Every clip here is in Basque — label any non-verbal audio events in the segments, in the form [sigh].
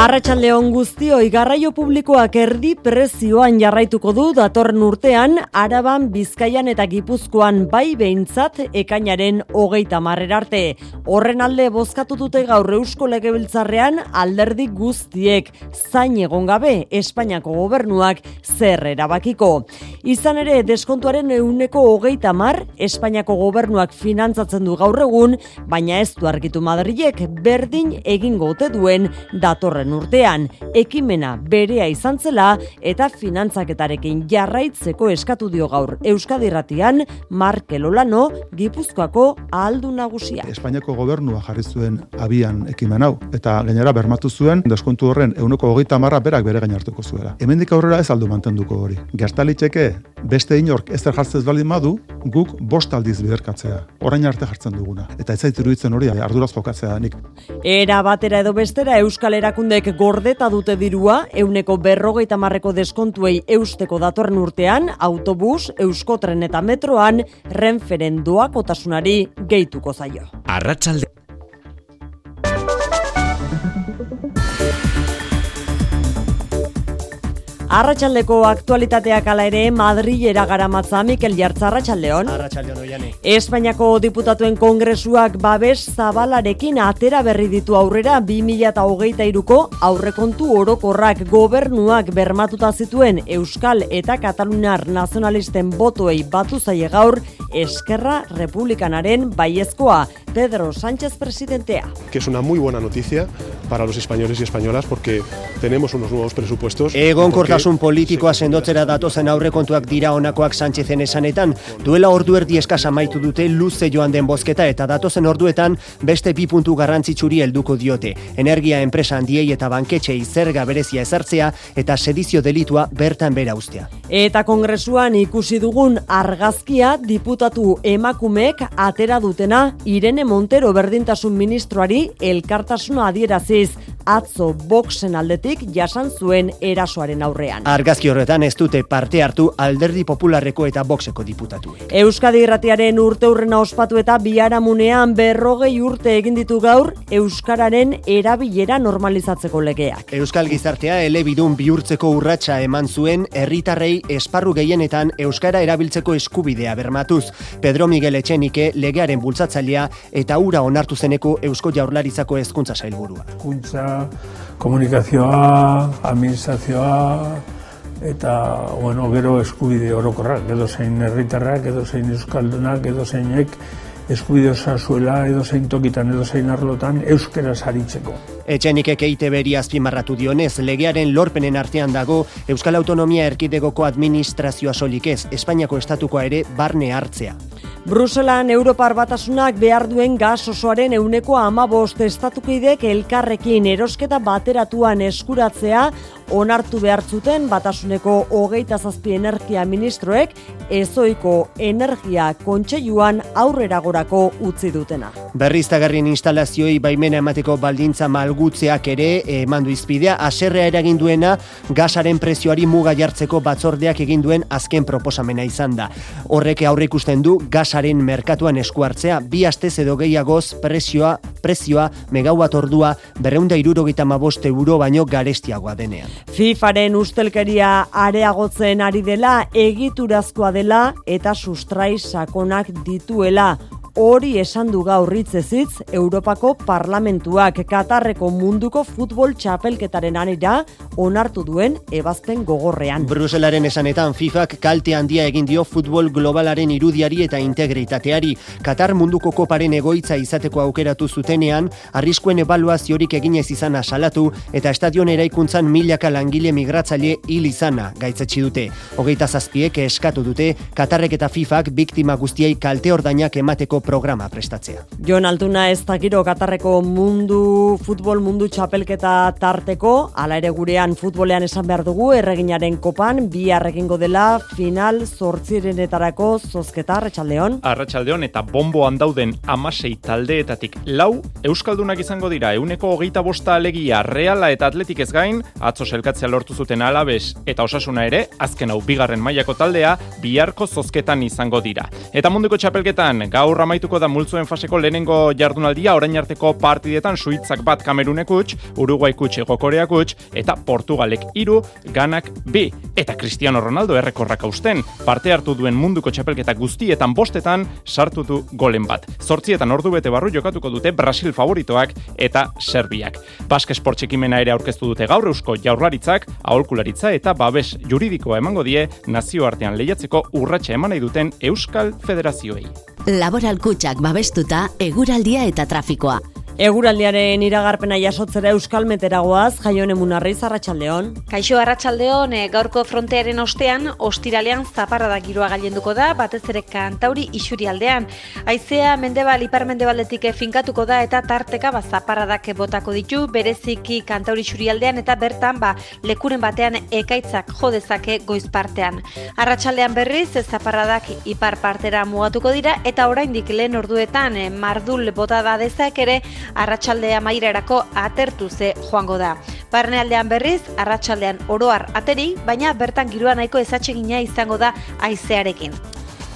Arratxaldeon guztioi garraio publikoak erdi prezioan jarraituko du datorren urtean Araban, Bizkaian eta Gipuzkoan bai behintzat ekainaren hogeita marrer arte. Horren alde bozkatu dute gaur Eusko Legebiltzarrean alderdi guztiek zain egon gabe Espainiako gobernuak zer erabakiko. Izan ere deskontuaren euneko hogeita mar Espainiako gobernuak finantzatzen du gaur egun, baina ez du argitu Madrilek berdin egingo duen datorren urtean, ekimena berea izan zela eta finantzaketarekin jarraitzeko eskatu dio gaur Euskadi Irratian Markel Olano Gipuzkoako aldu nagusia. Espainiako gobernua jarri zuen abian ekimen hau eta gainera bermatu zuen deskontu horren euneko hogeita marra berak bere gain hartuko zuela. Hemendik aurrera ez aldu mantenduko hori. Gertalitzeke beste inork ez jartzez baldin madu, guk bost aldiz biderkatzea. Orain arte jartzen duguna. Eta ez zaitu hori arduraz jokatzea nik. Era batera edo bestera Euskal Erakunde Erakundeek gordeta dute dirua, euneko berrogeita marreko deskontuei eusteko datorren urtean, autobus, euskotren eta metroan, renferen doakotasunari gehituko zaio. Arratxalde. Arratxaldeko aktualitateak ala ere Madrilera garamatza Mikel Jartza Arratxaldeon. Arratxaldeon oiane. Espainiako diputatuen kongresuak babes zabalarekin atera berri ditu aurrera 2008ko aurrekontu orokorrak gobernuak bermatuta zituen Euskal eta Katalunar nazionalisten botoei batu zaie gaur Eskerra Republikanaren baiezkoa Pedro Sánchez presidentea. Que es una muy buena noticia para los españoles y españolas porque tenemos unos nuevos presupuestos. Egon kortasun politikoa sendotzera datozen aurrekontuak dira honakoak Sánchezen esanetan, duela ordu erdi eskasa maitu dute luze joan den bozketa eta datozen orduetan beste bi puntu garrantzitsuri helduko diote. Energia enpresa handiei eta banketxei zerga berezia ezartzea eta sedizio delitua bertan bera ustea. Eta kongresuan ikusi dugun argazkia diputatu emakumeek atera dutena Irene Montero berdintasun ministroari elkartasuna adieraziz atzo boxen aldetik jasan zuen erasoaren aurrean. Argazki horretan ez dute parte hartu alderdi popularreko eta boxeko diputatu. Euskadi irratiaren urte urrena ospatu eta biharamunean berrogei urte egin ditu gaur Euskararen erabilera normalizatzeko legeak. Euskal gizartea elebidun bihurtzeko urratsa eman zuen herritarrei esparru gehienetan Euskara erabiltzeko eskubidea bermatuz. Pedro Miguel Etxenike legearen bultzatzailea eta ura onartu zeneko Eusko Jaurlaritzako hezkuntza sailburua komunikazioa, administrazioa, eta, bueno, gero eskubide orokorrak, edo zein herritarrak, edo zein euskaldunak, edo zeinek, eskubide zuela edo zein tokitan edo zein arlotan euskera saritzeko. Etxenik ekeite beri azpimarratu dionez, legearen lorpenen artean dago Euskal Autonomia Erkidegoko administrazioa solik ez, Espainiako estatukoa ere barne hartzea. Bruselan Europar batasunak behar duen gaz osoaren euneko amabost estatukidek elkarrekin erosketa bateratuan eskuratzea onartu behar zuten batasuneko hogeita zazpi energia ministroek ezoiko energia kontseiluan aurrera gorako utzi dutena. Berriztagarrien instalazioi baimena emateko baldintza malgutzeak ere emandu izpidea, aserrea eragin duena gasaren prezioari muga jartzeko batzordeak egin duen azken proposamena izan da. Horrek aurre ikusten du gasaren merkatuan eskuartzea, bi astez edo gehiagoz prezioa, prezioa megawatt ordua berreunda irurogeita maboste euro baino garestiagoa denean. FIFaren ustelkeria areagotzen ari dela, egiturazkoa dela eta sustrai sakonak dituela hori esan du gaur hitzezitz Europako Parlamentuak Katarreko munduko futbol txapelketaren anira onartu duen ebazten gogorrean. Bruselaren esanetan FIFak kalte handia egin dio futbol globalaren irudiari eta integritateari. Katar munduko koparen egoitza izateko aukeratu zutenean, arriskuen ebaluaziorik eginez izana salatu eta estadion eraikuntzan milaka langile migratzaile hil izana gaitzetsi dute. Hogeita zazpiek eskatu dute Katarrek eta FIFak biktima guztiei kalte ordainak emateko programa prestatzea. Jon Altuna ez dakiro Katarreko mundu, futbol mundu txapelketa tarteko, ala ere gurean futbolean esan behar dugu, erreginaren kopan, bi egingo dela final zortzirenetarako zozketa, Arratxaldeon. Arratxaldeon eta bombo handauden amasei taldeetatik lau, Euskaldunak izango dira, euneko hogeita bosta alegia reala eta atletik ez gain, atzo selkatzea lortu zuten alabes eta osasuna ere, azken hau bigarren mailako taldea, biharko zozketan izango dira. Eta munduko txapelketan, gaur amaituko da multzuen faseko lehenengo jardunaldia, orain arteko partidetan suitzak bat kamerunek utx, Uruguay kutx egokoreak utx, eta Portugalek iru, ganak bi. Eta Cristiano Ronaldo errekorrak usten, parte hartu duen munduko txapelketa guztietan bostetan, sartu du golen bat. Zortzietan ordu bete barru jokatuko dute Brasil favoritoak eta Serbiak. Baske esportxekimena ere aurkeztu dute gaur eusko jaurlaritzak, aholkularitza eta babes juridikoa emango die nazioartean lehiatzeko urratsa eman nahi duten Euskal Federazioei. Laboral kutsak babestuta, eguraldia eta trafikoa. Eguraldiaren iragarpena jasotzera Euskal Meteragoaz, jaion emunarri zarratxaldeon. Kaixo arratsaldeon e, gaurko frontearen ostean, ostiralean zaparra da giroa gailenduko da, batez ere kantauri isuri aldean. Aizea mendebal, ipar mendebaletik finkatuko da eta tarteka ba, zaparradak botako ditu, bereziki kantauri isuri aldean eta bertan ba, lekuren batean ekaitzak jodezake goiz partean. Arratsaldean berriz, zaparradak ipar partera mugatuko dira eta oraindik lehen orduetan mardul bota da dezak ere arratsaldea mairarako atertu ze joango da. Barnealdean berriz, arratsaldean oroar ateri, baina bertan giroa nahiko ezatsegina izango da aizearekin.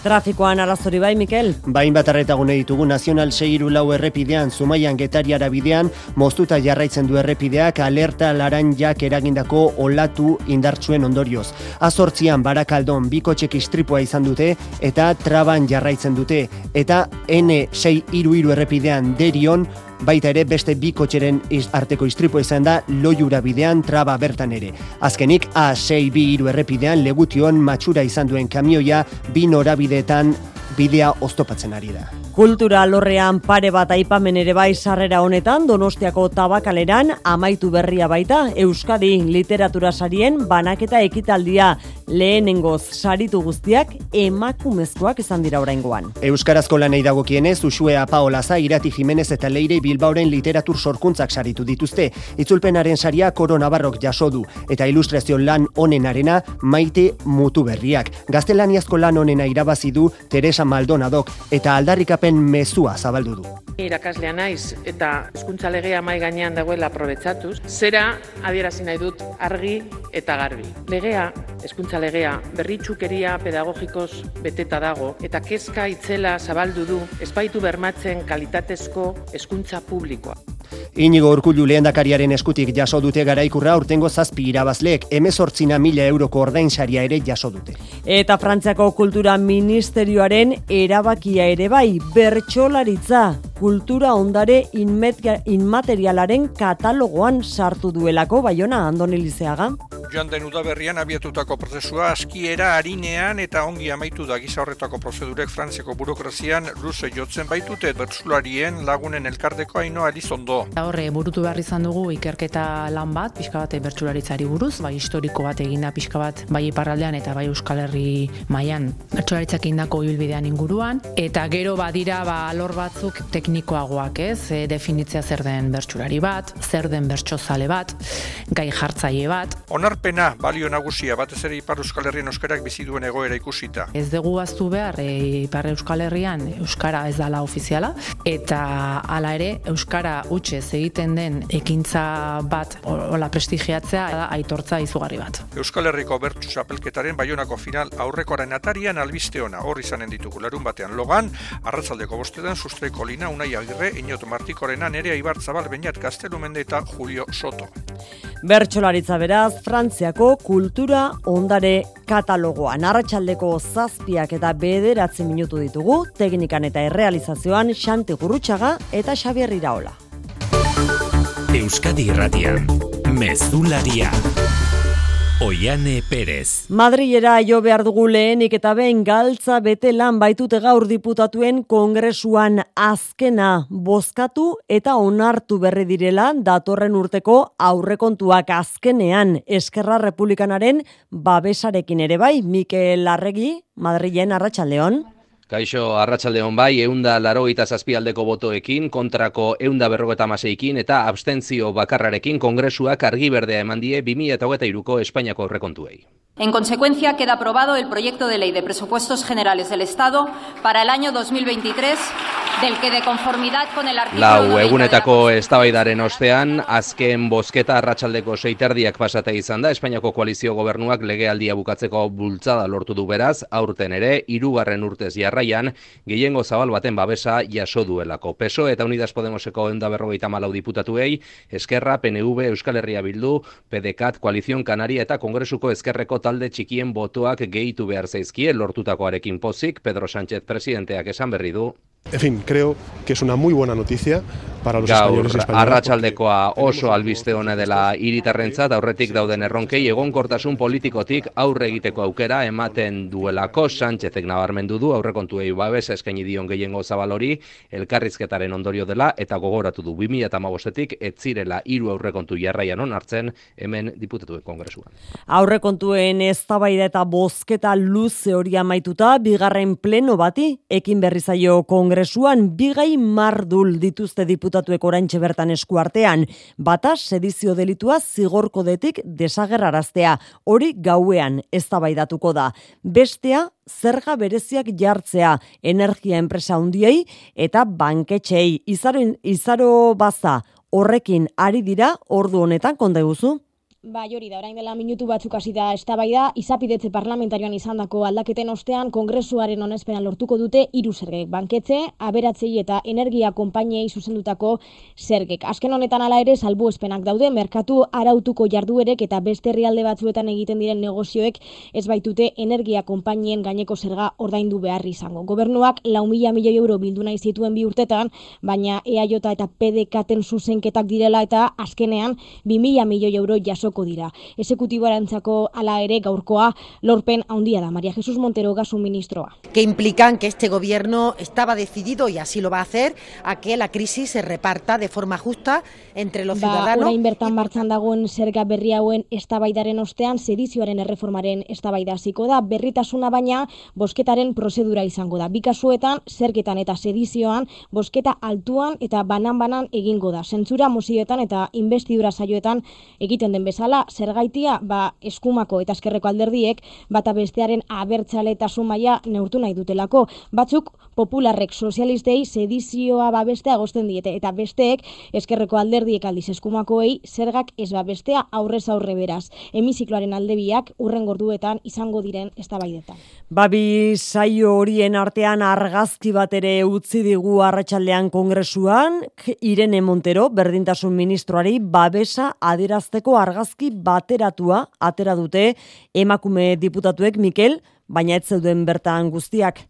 Trafikoan arazori bai, Mikel? Bain bat arretagune ditugu Nazional Seiru lau errepidean, Zumaian getariara bidean, moztuta jarraitzen du errepideak, alerta laranjak eragindako olatu indartsuen ondorioz. Azortzian barakaldon bikotxek istripua izan dute, eta traban jarraitzen dute, eta N6 iru iru errepidean derion, baita ere beste bi kotxeren arteko istripo izan da loiura bidean traba bertan ere. Azkenik A6 bi errepidean legution matxura izan duen kamioia bi norabideetan bidea oztopatzen ari da. Kultura lorrean pare bat aipamen ere bai sarrera honetan Donostiako tabakaleran amaitu berria baita Euskadi literatura sarien banaketa ekitaldia lehenengoz saritu guztiak emakumezkoak izan dira oraingoan. Euskarazko lanei dagokienez Usue Apaolaza, Irati Jimenez eta Leire Bilbaoren literatur sorkuntzak saritu dituzte. Itzulpenaren saria Koro Navarrok jaso du eta ilustrazio lan honenarena Maite Mutu berriak. Gaztelaniazko lan honena irabazi du Teresa Maldonadok eta aldarrikapen mezua zabaldu du. Irakaslea naiz eta hezkuntza legea mai gainean dagoela aprobetxatuz, zera adierazi nahi dut argi eta garbi. Legea, hezkuntza legea, berritxukeria pedagogikoz beteta dago eta kezka itzela zabaldu du espaitu bermatzen kalitatezko hezkuntza publikoa. Inigo Urkullu lehendakariaren eskutik jaso dute garaikurra urtengo zazpi irabazleek emezortzina mila euroko ordainsaria ere jaso dute. Eta Frantziako Kultura Ministerioaren erabakia ere bai, bertxolaritza kultura ondare inmaterialaren katalogoan sartu duelako, baiona, Andoni Lizeaga? joan den udaberrian abiatutako prozesua askiera harinean eta ongi amaitu da giza horretako prozedurek Frantziako burokrazian luze jotzen baitute bertsularien lagunen elkarteko haino alizondo. Horre, burutu behar izan dugu ikerketa lan bat, pixka bat bertsularitzari buruz, bai historiko bat eginda pixka bat bai iparraldean eta bai Euskal Herri mailan bertsularitzak indako ibilbidean inguruan, eta gero badira ba, alor batzuk teknikoagoak ez, e, definitzea zer den bertsulari bat, zer den bertsozale bat, gai jartzaile bat. Onar Pena, balio nagusia batez ere Ipar Euskal Herrian euskarak bizi duen egoera ikusita. Ez dugu aztu behar e, Ipar Euskal Herrian euskara ez dala ofiziala eta hala ere euskara utxe egiten den ekintza bat hola prestigiatzea da aitortza izugarri bat. Euskal Herriko bertsu chapelketaren baionako final aurrekoaren atarian albiste ona hor izanen ditugu larun batean logan arratzaldeko bostetan sustreko lina unai agirre inot martikorena nere aibar zabal bainat gaztelumende eta Julio Soto. Bertxolaritza beraz, Frantziako kultura ondare katalogoan. Arratxaldeko zazpiak eta bederatzen minutu ditugu, teknikan eta errealizazioan Xante Gurrutxaga eta Xabier Iraola. Euskadi Irratian, Mezularia. Oiane Perez. Madrilera jo behar dugu lehenik eta behin galtza bete lan baitute gaur diputatuen kongresuan azkena bozkatu eta onartu berri direla datorren urteko aurrekontuak azkenean Eskerra Republikanaren babesarekin ere bai, Mikel Larregi, Madrilen Arratxaldeon. Kaixo, arratsalde hon bai, eunda laro zazpialdeko botoekin, kontrako eunda berrogeta maseikin eta abstentzio bakarrarekin kongresuak argi berdea eman die 2008ko Espainiako aurrekontuei. En consecuencia, queda aprobado el proyecto de ley de presupuestos generales del Estado para el año 2023, del que de conformidad con el artículo Lau 90 de la egunetako eztabaidaren ostean, azken bozketa arratsaldeko seiterdiak pasata izan da, Espainiako koalizio gobernuak legealdia bukatzeko bultzada lortu du beraz, aurten ere, hirugarren urtez jarraian, gehiengo zabal baten babesa jaso duelako. PSO eta Unidas Podemoseko eunda berrogeita malau diputatuei, Eskerra, PNV, Euskal Herria Bildu, PDCAT, Koalizion Kanaria eta Kongresuko Ezkerreko talde txikien botoak gehitu behar zaizkie lortutakoarekin pozik, Pedro Sánchez presidenteak esan berri du. En fin, creo que es una muy buena noticia para los Gaur, españoles arratsaldekoa oso albiste ona dela hiritarrentzat aurretik dauden erronkei egonkortasun politikotik aurre egiteko aukera ematen duelako Sánchezek nabarmendu du aurrekontuei babes eskaini dion gehiengo zabal hori elkarrizketaren ondorio dela eta gogoratu du 2015etik ez zirela hiru aurrekontu jarraian onartzen hemen diputatuen kongresuan. Aurrekontuen eztabaida eta bozketa luze hori amaituta, bigarren pleno bati, ekin berri zaio kongresuan, bigai mardul dituzte diputatuek oraintxe bertan eskuartean, bata sedizio delitua zigorkodetik desagerraraztea, hori gauean eztabaidatuko da. Bestea, zerga bereziak jartzea energia enpresa hundiei eta banketxei. Izaro, izaro baza horrekin ari dira ordu honetan konde guzu? Bai, hori da, orain dela minutu batzuk hasi da eztabaida, izapidetze parlamentarioan izandako aldaketen ostean kongresuaren onespena lortuko dute hiru zergek banketze, aberatzei eta energia konpainiei zuzendutako zergek. Azken honetan hala ere salbuespenak daude merkatu arautuko jarduerek eta beste herrialde batzuetan egiten diren negozioek ez baitute energia konpainien gaineko zerga ordaindu behar izango. Gobernuak lau mila milioi euro bildu nahi zituen bi urtetan, baina EAJ eta PDKten zuzenketak direla eta azkenean 2000 milioi euro jasoko dira. Exekutiboarantzako hala ere gaurkoa lorpen handia da. María Jesús Montero, gasu ministroa. que implican que este gobierno estaba decidido, y así lo va a hacer, a que la crisis se reparta de forma justa entre los Ba, ciudadanos. orain bertan martxan dagoen zerga berri hauen eztabaidaren ostean sedizioaren erreformaren eztabaida hasiko da berritasuna baina bosketaren prozedura izango da. Bi kasuetan zergetan eta sedizioan bosketa altuan eta banan-banan egingo da. Zentzura mozioetan eta investidura saioetan egiten den bezala zergaitia ba eskumako eta eskerreko alderdiek bata bestearen abertzaletasun maila neurtu nahi dutelako. Batzuk popularrek sozialistei sedizioa babestea agosten diete eta besteek eskerreko alderdiek aldiz eskumakoei zergak ez babestea aurrez aurre beraz. Hemizikloaren aldebiak urren gorduetan izango diren eztabaidetan. Babi saio horien artean argazki bat ere utzi digu arratsaldean kongresuan, Irene Montero, berdintasun ministroari babesa adierazteko argazki bateratua atera dute emakume diputatuek Mikel, baina ez zeuden bertan guztiak.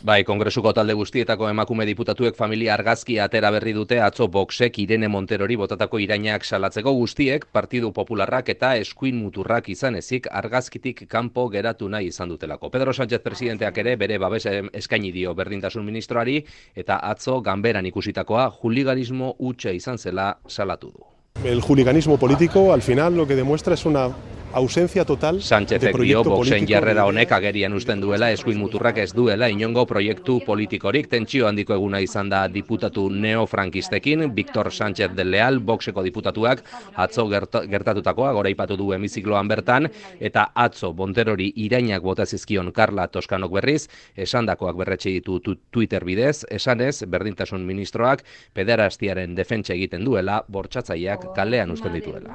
Bai, kongresuko talde guztietako emakume diputatuek familia argazki atera berri dute atzo boxek Irene Monterori botatako irainak salatzeko guztiek Partidu Popularrak eta eskuin muturrak izan ezik argazkitik kanpo geratu nahi izan dutelako. Pedro Sánchez presidenteak ere bere babes eskaini dio berdintasun ministroari eta atzo ganberan ikusitakoa juliganismo hutsa izan zela salatu du. El juliganismo político al final lo que demuestra es una ausencia total de Sánchezek dio proyecto boxen político. jarrera honek agerian usten duela eskuin muturrak ez duela inongo proiektu politikorik tentsio handiko eguna izan da diputatu neofrankistekin Victor Sánchez del Leal boxeko diputatuak atzo gerta- gertatutakoa goraipatu du hemizikloan bertan eta atzo Bonterori irainak bota zizkion Carla Toskanok berriz esandakoak berretxe ditu tu- Twitter bidez esanez berdintasun ministroak pederastiaren defentsa egiten duela bortxatzaileak kalean usten dituela.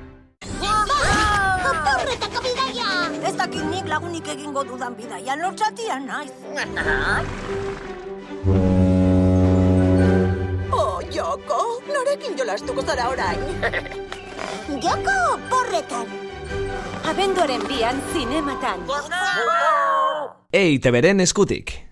Ez dakit nik lagunik egingo dudan bidaia, lortzatia naiz. [laughs] oh, Joko, norekin jolastuko zara orain? [laughs] Joko, porretan! Abenduaren bian zinematan. EITB-ren eskutik.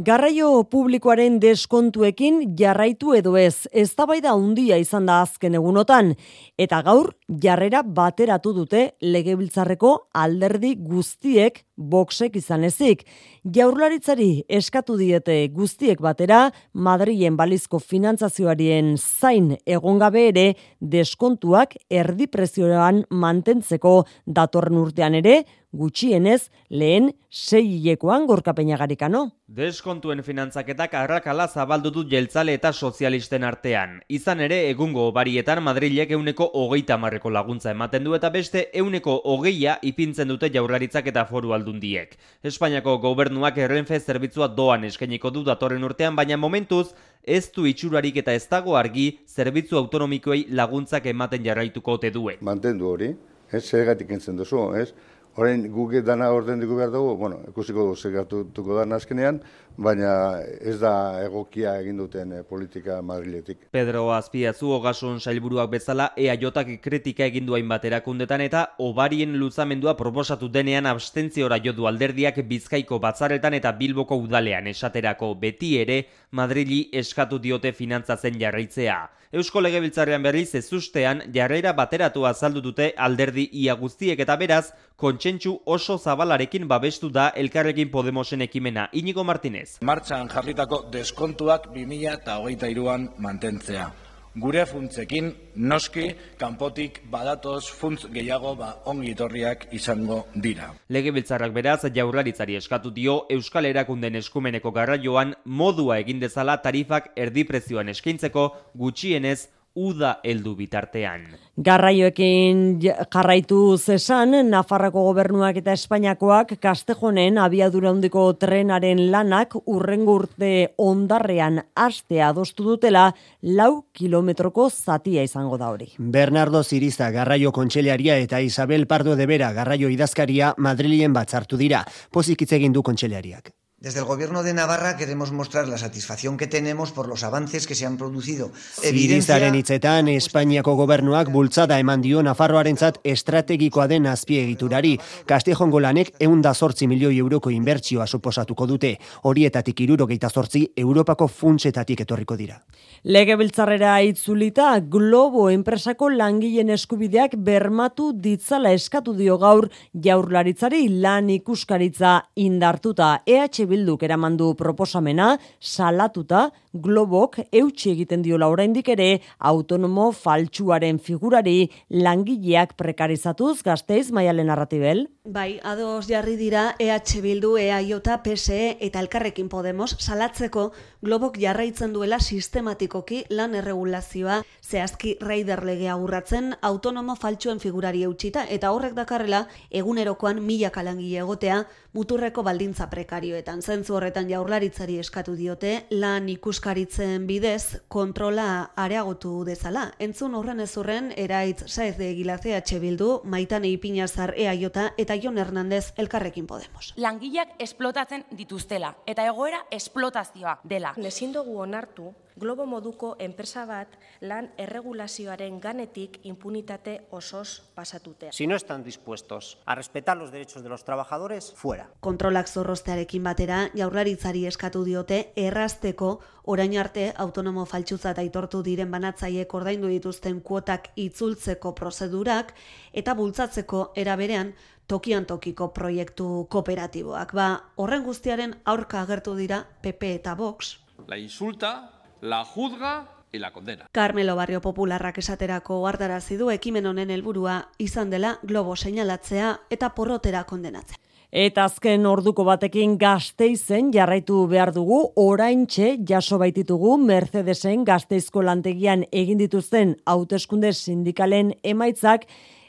Garraio publikoaren deskontuekin jarraitu edo ez, eztabaida handia izan da azken egunotan, eta gaur jarrera bateratu dute legebiltzarreko alderdi guztiek boxek izan ezik. Jaurlaritzari eskatu diete guztiek batera, Madrilen balizko finantzazioarien zain egon gabe ere deskontuak erdi prezioan mantentzeko datorren urtean ere, gutxienez lehen sei hilekoan gorkapeinagarikano. Deskontuen finantzaketak arrakala zabaldu dut jeltzale eta sozialisten artean. Izan ere, egungo barietan Madrilek euneko hogeita marreko laguntza ematen du eta beste euneko hogeia ipintzen dute jaurlaritzak eta foru aldundiek. Espainiako gobernuak errenfe zerbitzua doan eskainiko du datorren urtean, baina momentuz ez du itxurarik eta ez dago argi zerbitzu autonomikoei laguntzak ematen jarraituko ote duen. Mantendu hori, ez, segatik entzen duzu, ez, Horein guke dana orden dugu behar dugu, bueno, ikusiko segatutuko dana azkenean, baina ez da egokia egin duten eh, politika madriletik. Pedro Azpiazu ogasun sailburuak bezala EAJak kritika egin du hainbat erakundetan eta obarien luzamendua proposatu denean abstentziora jo du alderdiak Bizkaiko batzaretan eta Bilboko udalean esaterako beti ere Madrili eskatu diote finantzatzen jarraitzea. Eusko Legebiltzarrean berriz ez ustean jarrera bateratu azaldu dute alderdi ia guztiek eta beraz kontsentsu oso zabalarekin babestu da elkarrekin Podemosen ekimena. Inigo Martinez. Martxan jarritako deskontuak 2008an mantentzea gure funtzekin noski kanpotik badatoz funtz gehiago ba ongi etorriak izango dira. Legebiltzarrak beraz jaurlaritzari eskatu dio Euskal Erakunden eskumeneko garraioan modua egin dezala tarifak erdi prezioan eskaintzeko gutxienez uda heldu bitartean. Garraioekin jarraitu zesan, Nafarrako gobernuak eta Espainiakoak Kastejonen abiadura handiko trenaren lanak urrengo urte ondarrean astea adostu dutela lau kilometroko zatia izango da hori. Bernardo Ziriza garraio kontseliaria eta Isabel Pardo de Bera garraio idazkaria Madrilien batzartu dira. Pozik egin du kontseliariak. Desde el Gobierno de Navarra queremos mostrar la satisfacción que tenemos por los avances que se han producido. Zirizaren hitzetan, Espainiako gobernuak bultzada eman dio Nafarroarentzat estrategikoa den azpiegiturari. Kastejon golanek eunda sortzi milioi euroko inbertsioa suposatuko dute. Horietatik irurogeita sortzi Europako funtsetatik etorriko dira. Lege biltzarrera itzulita, Globo enpresako langileen eskubideak bermatu ditzala eskatu dio gaur jaurlaritzari lan ikuskaritza indartuta. EH bilduk eramandu proposamena, salatuta, globok eutxi egiten diola oraindik ere autonomo faltsuaren figurari langileak prekarizatuz gazteiz maialen narratibel. Bai, ados jarri dira EH Bildu, EAJ, PSE eta Elkarrekin Podemos salatzeko globok jarraitzen duela sistematikoki lan erregulazioa zehazki raider legea urratzen autonomo faltsuen figurari eutxita eta horrek dakarrela egunerokoan mila kalangile egotea muturreko baldintza prekarioetan. Zentzu horretan jaurlaritzari eskatu diote lan ikuskaritzen bidez kontrola areagotu dezala. Entzun horren ez horren, eraitz saiz de egilazea bildu, maitan eipinazar EAJ eta Jon Hernandez elkarrekin Podemos. Langileak esplotatzen dituztela eta egoera esplotazioa dela. Nezin dugu onartu globo moduko enpresa bat lan erregulazioaren ganetik impunitate osos pasatute. Si no están dispuestos a respetar los derechos de los trabajadores, fuera. Kontrolak zorrostearekin batera, jaurlaritzari eskatu diote errazteko orain arte autonomo faltsuza aitortu diren banatzaiek ordaindu dituzten kuotak itzultzeko prozedurak eta bultzatzeko era berean tokian tokiko proiektu kooperatiboak. Ba, horren guztiaren aurka agertu dira PP eta Vox. La insulta la juzga y la condena. Carmelo Barrio Popularrak esaterako hartarazi du ekimen honen helburua izan dela globo seinalatzea eta porrotera kondenatzea. Eta azken orduko batekin gazteizen jarraitu behar dugu, oraintxe jaso baititugu Mercedesen gazteizko lantegian egin dituzten hauteskunde sindikalen emaitzak,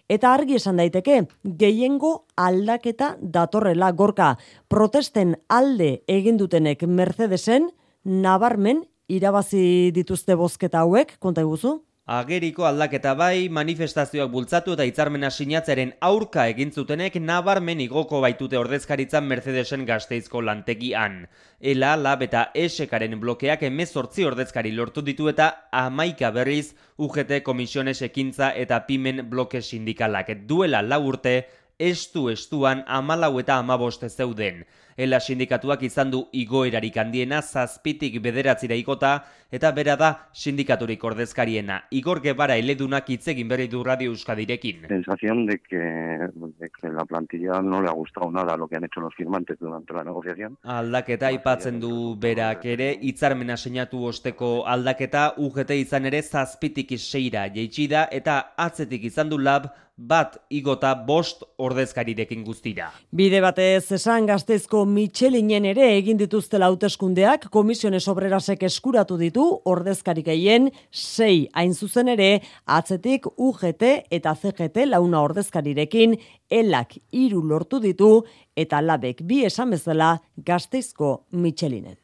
eta argi esan daiteke, gehiengo aldaketa datorrela gorka. Protesten alde egin dutenek Mercedesen, nabarmen irabazi dituzte bozketa hauek, konta eguzu? Ageriko aldaketa bai, manifestazioak bultzatu eta hitzarmena sinatzaren aurka egin zutenek nabarmen igoko baitute ordezkaritzan Mercedesen gazteizko lantegian. Ela, lab eta esekaren blokeak emezortzi ordezkari lortu ditu eta amaika berriz UGT komisiones ekintza eta pimen bloke sindikalak. Duela lau urte, estu estuan amalau eta amaboste zeuden. Ela sindikatuak izan du igoerarik handiena zazpitik bederatzira ikota eta bera da sindikaturik ordezkariena. Igor Gebara eledunak itzegin berri du Radio Euskadirekin. Sensación de que, de que la plantilla no le ha gustado nada lo que han hecho los firmantes durante la negociación. Aldaketa aipatzen du berak ere, hitzarmena sinatu osteko aldaketa UGT izan ere zazpitik seira jeitsi da eta atzetik izan du lab bat igota bost ordezkarirekin guztira. Bide batez esan gazteizko Michelinen ere egin dituzte hauteskundeak komisiones obrerasek eskuratu ditu ordezkarik gehien sei hain zuzen ere atzetik UGT eta CGT launa ordezkarirekin elak hiru lortu ditu eta labek bi esan bezala gazteizko Michelinen.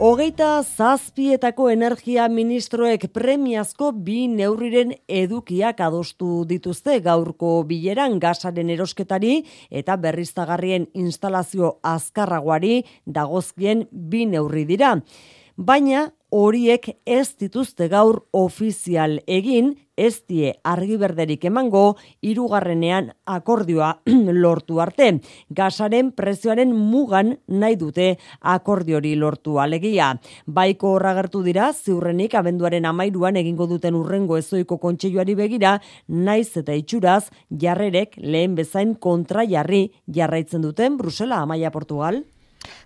Hogeita zazpietako energia ministroek premiazko bi neurriren edukiak adostu dituzte gaurko bileran gasaren erosketari eta berriztagarrien instalazio azkarragoari dagozkien bi neurri dira. Baina horiek ez dituzte gaur ofizial egin, ez die argi berderik emango hirugarrenean akordioa [clears throat] lortu arte. Gasaren prezioaren mugan nahi dute akordiori lortu alegia. Baiko horragertu dira, ziurrenik abenduaren amairuan egingo duten urrengo ezoiko kontseiluari begira, naiz eta itxuraz jarrerek lehen bezain kontra jarri jarraitzen duten Brusela, Amaia, Portugal.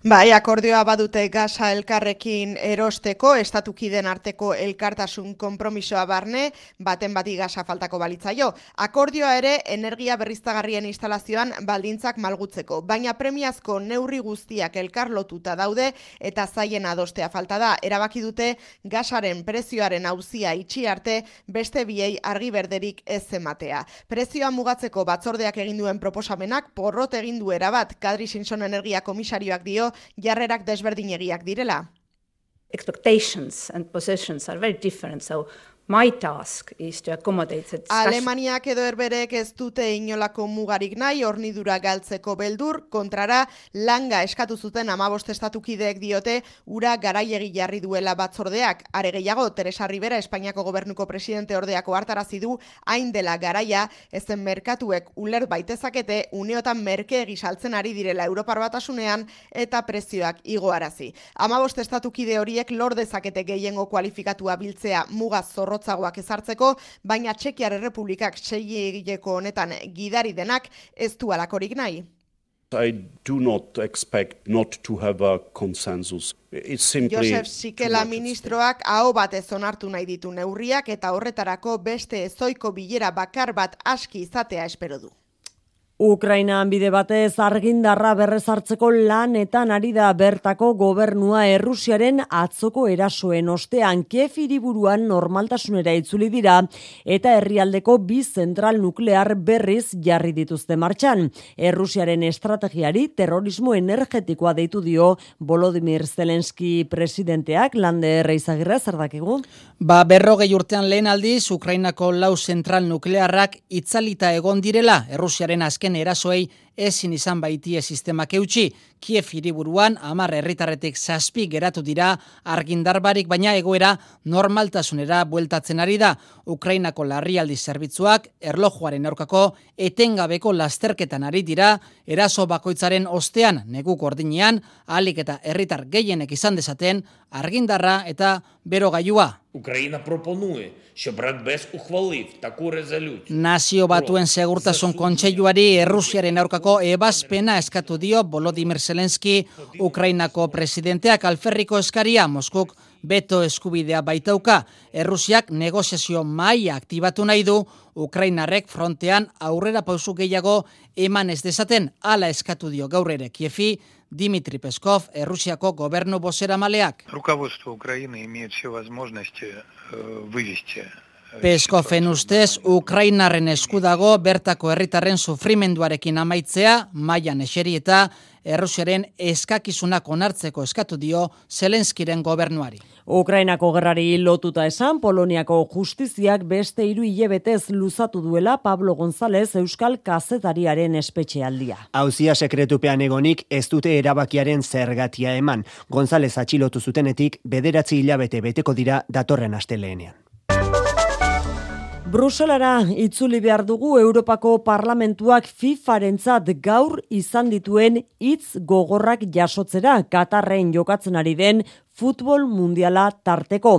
Bai, akordioa badute gaza elkarrekin erosteko, estatukiden arteko elkartasun konpromisoa barne, baten bati gaza faltako balitzaio. Akordioa ere energia berriztagarrien instalazioan baldintzak malgutzeko, baina premiazko neurri guztiak elkar lotuta daude eta zaien adostea falta da. Erabaki dute gasaren prezioaren auzia itxi arte beste biei argi berderik ez ematea. Prezioa mugatzeko batzordeak egin duen proposamenak porrot egin du erabat Kadri Sinson Energia Komisarioak dio jarrerak desberdinegiak direla. Expectations and positions are very different, so My task is to accommodate the. Alemaniak edo herberek ez dute inolako mugarik nahi, hornidura galtzeko beldur, kontrara langa eskatu zuten amabost estatukideek diote, ura garaiegi jarri duela batzordeak. Are gehiago, Teresa Rivera, Espainiako gobernuko presidente ordeako hartarazi du, hain dela garaia, ezen merkatuek uler baitezakete, uneotan merke egisaltzen ari direla Europar batasunean, eta prezioak igoarazi. Amabost estatukide horiek lor dezakete gehiengo kualifikatua biltzea mugaz zorro zorrotzagoak ezartzeko, baina Txekiar Errepublikak egileko honetan gidari denak ez du alakorik nahi. I do not expect not to have a consensus. It's simply Josef Sikela ministroak aho bat ez onartu nahi ditu neurriak eta horretarako beste ezoiko bilera bakar bat aski izatea espero du. Ukrainaan bide batez argindarra berrezartzeko lanetan ari da bertako gobernua Errusiaren atzoko erasoen ostean Kiev hiriburuan normaltasunera itzuli dira eta herrialdeko bi zentral nuklear berriz jarri dituzte martxan. Errusiaren estrategiari terrorismo energetikoa deitu dio Volodymyr Zelensky presidenteak lande erreizagirra zer dakigu? Ba berrogei urtean lehen aldiz Ukrainako lau zentral nuklearrak itzalita egon direla Errusiaren azken azken erasoei ezin izan baitie sistemak eutxi. Kiev hiriburuan amar herritarretik zazpi geratu dira argindarbarik baina egoera normaltasunera bueltatzen ari da. Ukrainako larrialdi zerbitzuak erlojuaren aurkako etengabeko lasterketan ari dira eraso bakoitzaren ostean negu gordinean alik eta herritar gehienek izan dezaten argindarra eta bero gaiua. Ukraina proponue, щоб Радбез ухвалив таку резолюцію. Nazio batuen segurtasun kontseiluari Errusiaren aurkako ebazpena eskatu dio Volodymyr Zelensky Ukrainako presidenteak alferriko eskaria Moskuk beto eskubidea baitauka. Errusiak negoziazio maia aktibatu nahi du Ukrainarrek frontean aurrera pausu gehiago eman ez dezaten ala eskatu dio gaur ere Kiefi Dimitri Peskov, Errusiako gobernu bozera maleak. Rukabustu Ukraina imiet xe возможности вывести Peskofen ustez, Ukrainarren eskudago bertako herritarren sufrimenduarekin amaitzea, maian eseri eta Errusiaren eskakizunak onartzeko eskatu dio Zelenskiren gobernuari. Ukrainako gerrari lotuta esan, Poloniako justiziak beste hiru hilebetez luzatu duela Pablo González Euskal Kazetariaren espetxealdia. Hauzia sekretupean egonik ez dute erabakiaren zergatia eman. González atxilotu zutenetik bederatzi hilabete beteko dira datorren astelenean. Bruselara itzuli behar dugu Europako Parlamentuak FIFArentzat gaur izan dituen hitz gogorrak jasotzera Katarren jokatzen ari den futbol mundiala tarteko.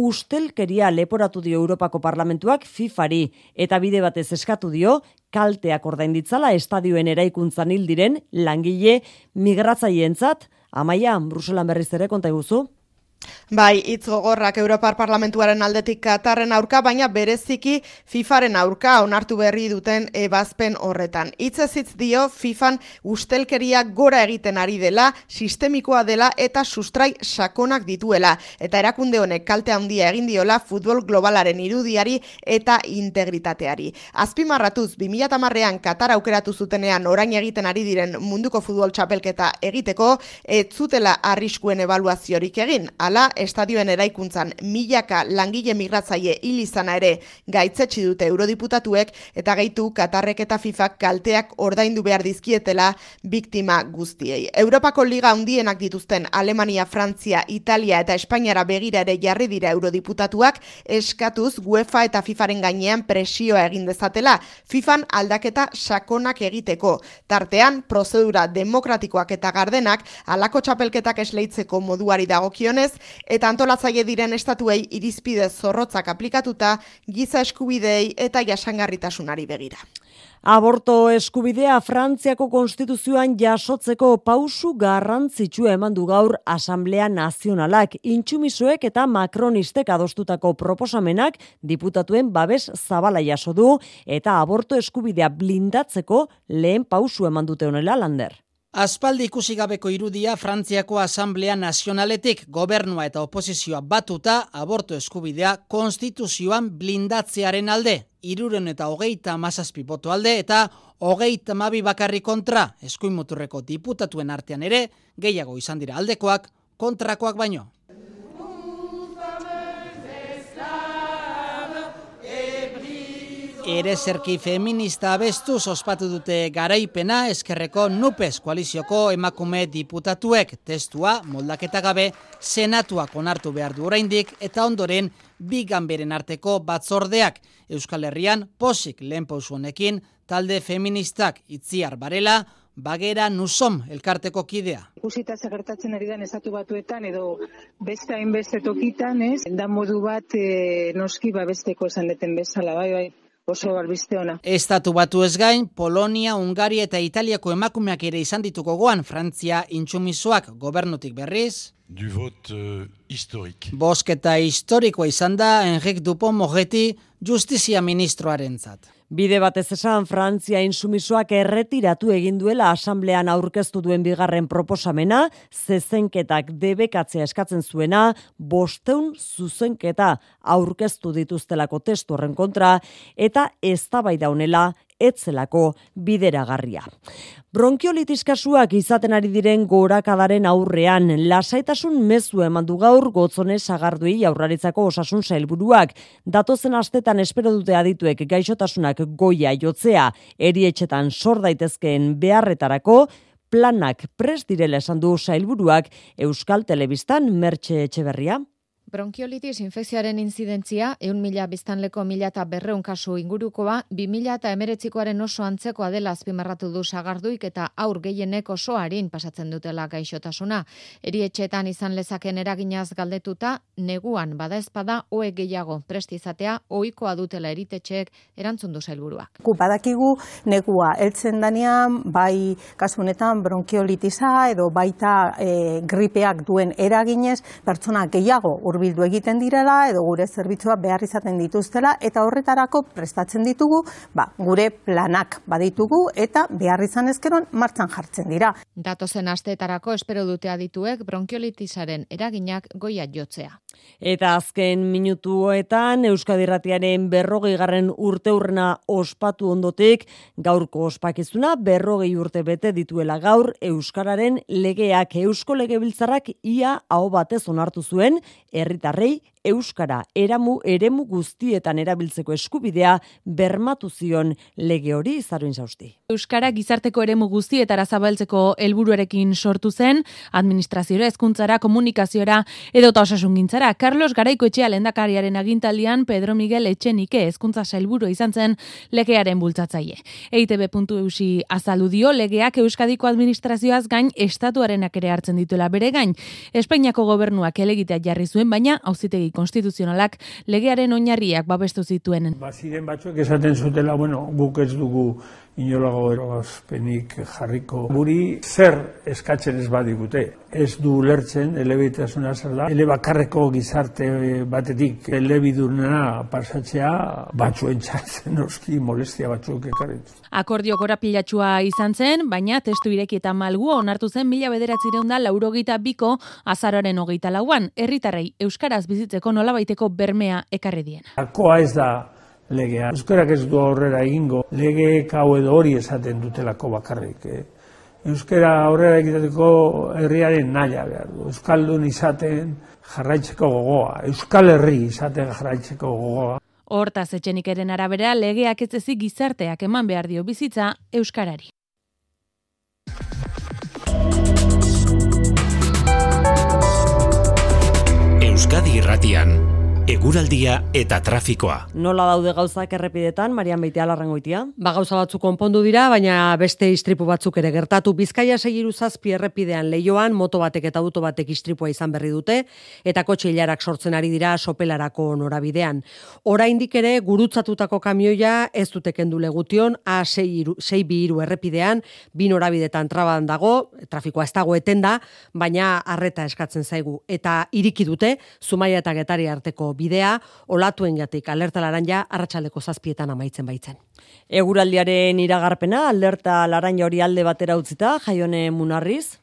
Ustelkeria leporatu dio Europako Parlamentuak FIFAri eta bide batez eskatu dio kalteak ordainditzala estadioen eraikuntzan hil diren langile migratzaieentzat. Amaia, Bruselan berriz ere konta iguzu? Bai, hitz gogorrak Europar Parlamentuaren aldetik Katarren aurka, baina bereziki FIFAren aurka onartu berri duten ebazpen horretan. Hitz ez dio FIFAn ustelkeria gora egiten ari dela, sistemikoa dela eta sustrai sakonak dituela. Eta erakunde honek kalte handia egin diola futbol globalaren irudiari eta integritateari. Azpimarratuz, 2008an Katar aukeratu zutenean orain egiten ari diren munduko futbol txapelketa egiteko, ez zutela arriskuen evaluaziorik egin, ala estadioen eraikuntzan milaka langile migratzaile hil izana ere gaitzetsi dute eurodiputatuek eta gaitu Katarrek eta FIFA kalteak ordaindu behar dizkietela biktima guztiei. Europako liga handienak dituzten Alemania, Frantzia, Italia eta Espainiara begira ere jarri dira eurodiputatuak eskatuz UEFA eta FIFAren gainean presioa egin dezatela FIFAn aldaketa sakonak egiteko. Tartean, prozedura demokratikoak eta gardenak alako txapelketak esleitzeko moduari dagokionez eta antolatzaile diren estatuei irizpide zorrotzak aplikatuta giza eskubideei eta jasangarritasunari begira. Aborto eskubidea Frantziako konstituzioan jasotzeko pausu garrantzitsua eman du gaur Asamblea Nazionalak intsumisoek eta makronistek adostutako proposamenak diputatuen babes zabala jaso du eta aborto eskubidea blindatzeko lehen pausu eman dute honela lander. Aspaldi ikusi gabeko irudia Frantziako Asamblea Nazionaletik gobernua eta oposizioa batuta aborto eskubidea konstituzioan blindatzearen alde. Iruren eta hogeita mazazpi boto alde eta hogeita mabi bakarri kontra eskuin muturreko diputatuen artean ere gehiago izan dira aldekoak kontrakoak baino. Ere zerki feminista abestu ospatu dute garaipena eskerreko nupes koalizioko emakume diputatuek testua moldaketa gabe senatuak onartu behar du oraindik eta ondoren bi ganberen arteko batzordeak Euskal Herrian posik lehen honekin talde feministak itziar barela Bagera Nusom elkarteko kidea. Ikusita gertatzen ari da esatu batuetan edo beste hainbeste tokitan, ez? Da modu bat e, noski babesteko esan deten bezala, bai, bai oso albiste ona. Estatu batu ez gain, Polonia, Ungaria eta Italiako emakumeak ere izan dituko goan, Frantzia intsumisoak gobernutik berriz. Du vot uh, historik. Bosketa historikoa izan da Enrik Dupont-Moretti justizia ministroaren zat. Bide batez esan Frantzia insumisoak erretiratu egin duela asamblean aurkeztu duen bigarren proposamena, zezenketak debekatzea eskatzen zuena, bosteun zuzenketa aurkeztu dituztelako testu horren kontra, eta ez da bai daunela etzelako bideragarria. Bronkiolitis kasuak izaten ari diren gorakadaren aurrean, lasaitasun mezu eman du gaur gotzone sagardui aurraritzako osasun sailburuak. Datozen astetan espero dute adituek gaixotasunak goia jotzea, erietxetan sor daitezkeen beharretarako, planak prest direla esan du sailburuak Euskal Telebistan Mertxe Etxeberria. Bronkiolitis infekzioaren inzidentzia, eun mila biztanleko mila eta berreun kasu ingurukoa, bi mila eta emeretzikoaren oso antzekoa dela azpimarratu du sagarduik eta aur gehienek oso harin pasatzen dutela gaixotasuna. Erietxetan izan lezaken eraginaz galdetuta, neguan bada espada oe gehiago prestizatea ohikoa dutela eritetxeek erantzun du zailburuak. Badakigu negua heltzen danean, bai kasunetan bronkiolitisa edo baita e, gripeak duen eraginez, pertsona gehiago urbi bildu egiten direla edo gure zerbitzua behar izaten dituztela eta horretarako prestatzen ditugu ba, gure planak baditugu eta behar izan ezkeron martxan jartzen dira. Datozen asteetarako espero dute adituek bronkiolitisaren eraginak goia jotzea. Eta azken minutuetan Euskadirratiaren berrogei garren urte urrena ospatu ondotik, gaurko ospakizuna berrogei urte bete dituela gaur Euskararen legeak Eusko Legebiltzarrak ia hau batez onartu zuen, herritarrei euskara eramu eremu guztietan erabiltzeko eskubidea bermatu zion lege hori izaroin zausti. Euskara gizarteko eremu guztietara zabaltzeko helburuarekin sortu zen, administraziora, hezkuntzara, komunikaziora edo ta osasungintzara. Carlos Garaiko etxea lendakariaren agintaldian Pedro Miguel Etxenike hezkuntza sailburu izan zen legearen bultzatzaile. EITB.eusi azaldu dio legeak Euskadiko administrazioaz gain estatuarenak ere hartzen dituela bere gain. Espainiako gobernuak elegitea jarri zuen, baina auzitegi konstituzionalak legearen oinarriak babestu zituen. Ba, ziren batzuek esaten zutela, bueno, guk ez dugu inolago erogazpenik jarriko. Guri zer eskatzen ez badigute. Ez du lertzen elebitasuna zer da. Ele bakarreko gizarte batetik elebidurna pasatzea batzuen txatzen oski molestia batzuk ekarritu. Akordio korapilatxua izan zen, baina testu ireki eta malgu onartu zen mila bederatzireun da laurogita biko azararen hogeita lauan. Herritarrei Euskaraz bizitzeko nolabaiteko bermea ekarri dien. Akoa ez da legea. Euskarak ez du aurrera egingo, lege hau edo hori esaten dutelako bakarrik. Eh? Euskara aurrera egiteko herriaren naila behar du. Euskaldun izaten jarraitzeko gogoa. Euskal herri izaten jarraitzeko gogoa. Hortaz etxenik eren arabera, legeak ez ezik gizarteak eman behar dio bizitza Euskarari. Euskadi irratian Eguraldia eta trafikoa. Nola daude gauzak errepidetan, Marian Beitea larrangoitia? Ba gauza batzuk konpondu dira, baina beste istripu batzuk ere gertatu. Bizkaia segiru zazpi errepidean leioan, moto batek eta auto batek istripua izan berri dute, eta kotxe hilarak sortzen ari dira sopelarako norabidean. Oraindik ere, gurutzatutako kamioia ez dute kendu legution, A6 bi iru errepidean, bi norabidetan traban dago, trafikoa ez dago etenda, baina arreta eskatzen zaigu. Eta iriki dute, Zumaia eta Getari arteko bidea, olatuen jatik alerta laranja arratsaldeko zazpietan amaitzen baitzen. Eguraldiaren iragarpena, alerta laranja hori alde batera utzita, jaione munarriz,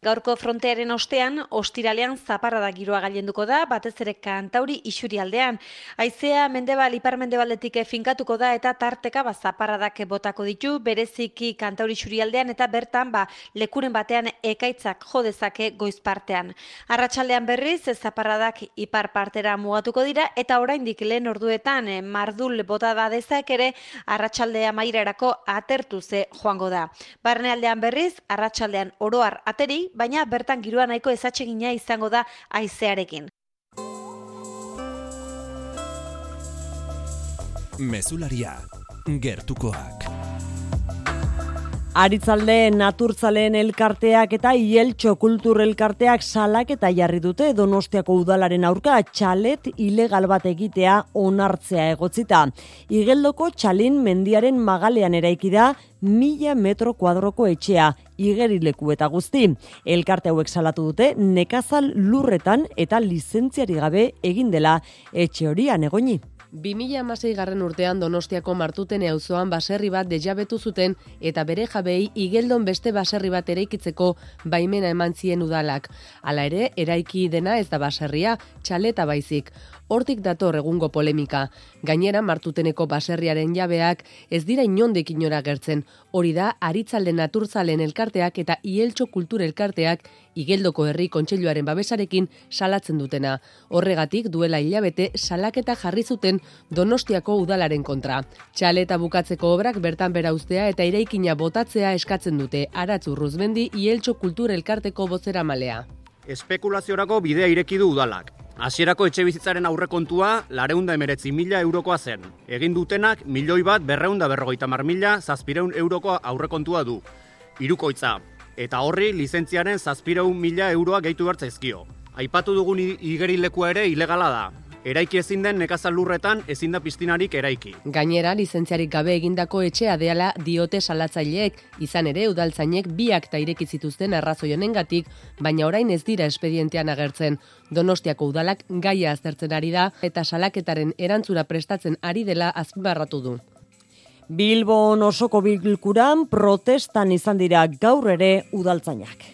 Gaurko frontearen ostean, ostiralean zaparra da giroa gailenduko da, batez ere kantauri isuri aldean. Aizea mendebal ipar mendebaldetik finkatuko da eta tarteka ba, zaparradak botako ditu, bereziki kantauri isuri aldean eta bertan ba, lekuren batean ekaitzak jodezake goiz partean. Arratxaldean berriz, zaparradak ipar partera mugatuko dira eta oraindik lehen orduetan eh, mardul bota da dezak ere arratsaldea mairarako atertu ze joango da. Barnealdean berriz, arratsaldean oroar ateri, baina bertan giroa nahiko ezatsegina izango da aizearekin. Mesularia, gertukoak. Aritzalde naturtzaleen elkarteak eta ieltxo kultur elkarteak salak jarri dute donostiako udalaren aurka txalet ilegal bat egitea onartzea egotzita. Igeldoko txalin mendiaren magalean eraiki da mila metro kuadroko etxea, igerileku eta guzti. Elkarte hauek salatu dute nekazal lurretan eta lizentziari gabe egin dela etxe horian egoni. 2006 garren urtean Donostiako martuten auzoan baserri bat dejabetu zuten eta bere jabei igeldon beste baserri bat eraikitzeko baimena eman zien udalak. Hala ere, eraiki dena ez da baserria, txaleta baizik. Hortik dator egungo polemika. Gainera, martuteneko baserriaren jabeak ez dira inondik inora gertzen. Hori da, aritzalde naturzalen elkarteak eta ieltxo kultur elkarteak igeldoko herri kontseiluaren babesarekin salatzen dutena. Horregatik duela hilabete salaketa jarri zuten Donostiako udalaren kontra. Txaleta bukatzeko obrak bertan bera ustea eta iraikina botatzea eskatzen dute. Aratzu Ruzbendi ieltxo kultur elkarteko bozera malea. Espekulaziorako bidea ireki du udalak. Hasierako etxe bizitzaren aurrekontua lareunda emeretzi mila eurokoa zen. Egin dutenak milioi bat berreunda berrogeita mar mila zazpireun eurokoa aurrekontua du. Irukoitza, eta horri lizentziaren zazpireun mila euroa gehitu bertzaizkio. Aipatu dugun igerilekua ere ilegala da. Eraiki ezin den nekazal lurretan ezin da piztinarik eraiki. Gainera, lizentziarik gabe egindako etxea deala diote salatzaileek, izan ere udaltzainek biak ta ireki zituzten arrazoi honengatik, baina orain ez dira espedientean agertzen. Donostiako udalak gaia aztertzen ari da eta salaketaren erantzura prestatzen ari dela azpimarratu du. Bilbon osoko bilkuran protestan izan dira gaur ere udaltzainak.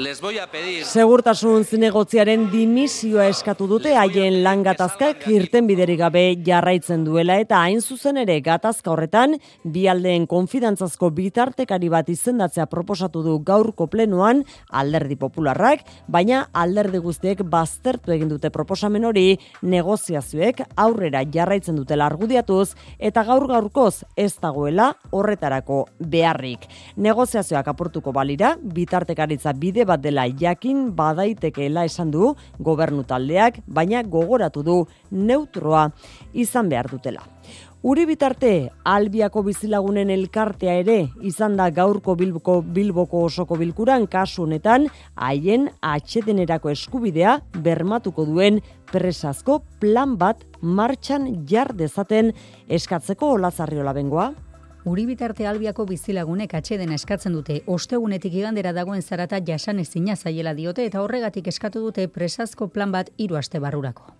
Les voy a pedir... Segurtasun zinegotziaren dimisioa eskatu dute haien lan gatazkak irten biderik gabe jarraitzen duela eta hain zuzen ere gatazka horretan bi aldeen konfidantzazko bitartekari bat izendatzea proposatu du gaurko plenoan alderdi popularrak, baina alderdi guztiek baztertu egin dute proposamen hori negoziazioek aurrera jarraitzen dutela argudiatuz eta gaur gaurkoz ez dagoela horretarako beharrik. Negoziazioak apurtuko balira, bitartekaritza bide bat dela jakin badaitekeela esan du gobernu taldeak, baina gogoratu du neutroa izan behar dutela. Uri bitarte, albiako bizilagunen elkartea ere, izan da gaurko bilboko, bilboko osoko bilkuran kasu honetan, haien atxetenerako eskubidea bermatuko duen presazko plan bat martxan jar dezaten eskatzeko olazarriola bengoa. Uri bitarte albiako bizilagunek atxeden eskatzen dute, ostegunetik igandera dagoen zarata jasan ezina zaiela diote eta horregatik eskatu dute presazko plan bat hiru aste barrurako.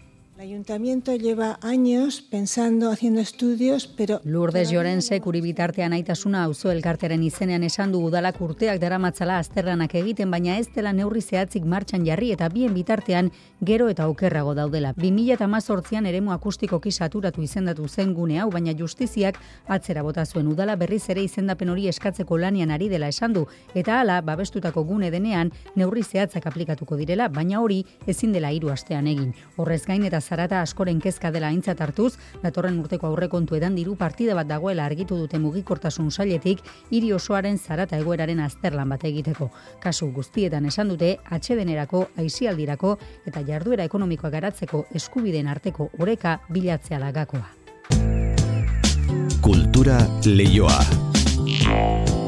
El ayuntamiento lleva años pensando, haciendo estudios, pero... Lourdes Llorense, kuri bitartean aitasuna auzo elkarteren izenean esan du udalak urteak daramatzala azterlanak egiten, baina ez dela neurri zehatzik martxan jarri eta bien bitartean gero eta okerrago daudela. 2018an eremu akustikoki saturatu izendatu zen gune hau, baina justiziak atzera bota zuen udala berriz ere izendapen hori eskatzeko lanian ari dela esan du, eta hala babestutako gune denean neurri zehatzak aplikatuko direla, baina hori ezin dela hiru astean egin. Horrez gain eta zarata askoren kezka dela aintzat hartuz, datorren urteko aurrekontu edan diru partida bat dagoela argitu dute mugikortasun sailetik hiri osoaren zarata egoeraren azterlan bat egiteko. Kasu guztietan esan dute atxedenerako, aizialdirako eta jarduera ekonomikoa garatzeko eskubideen arteko oreka bilatzea da gakoa. Kultura leioa.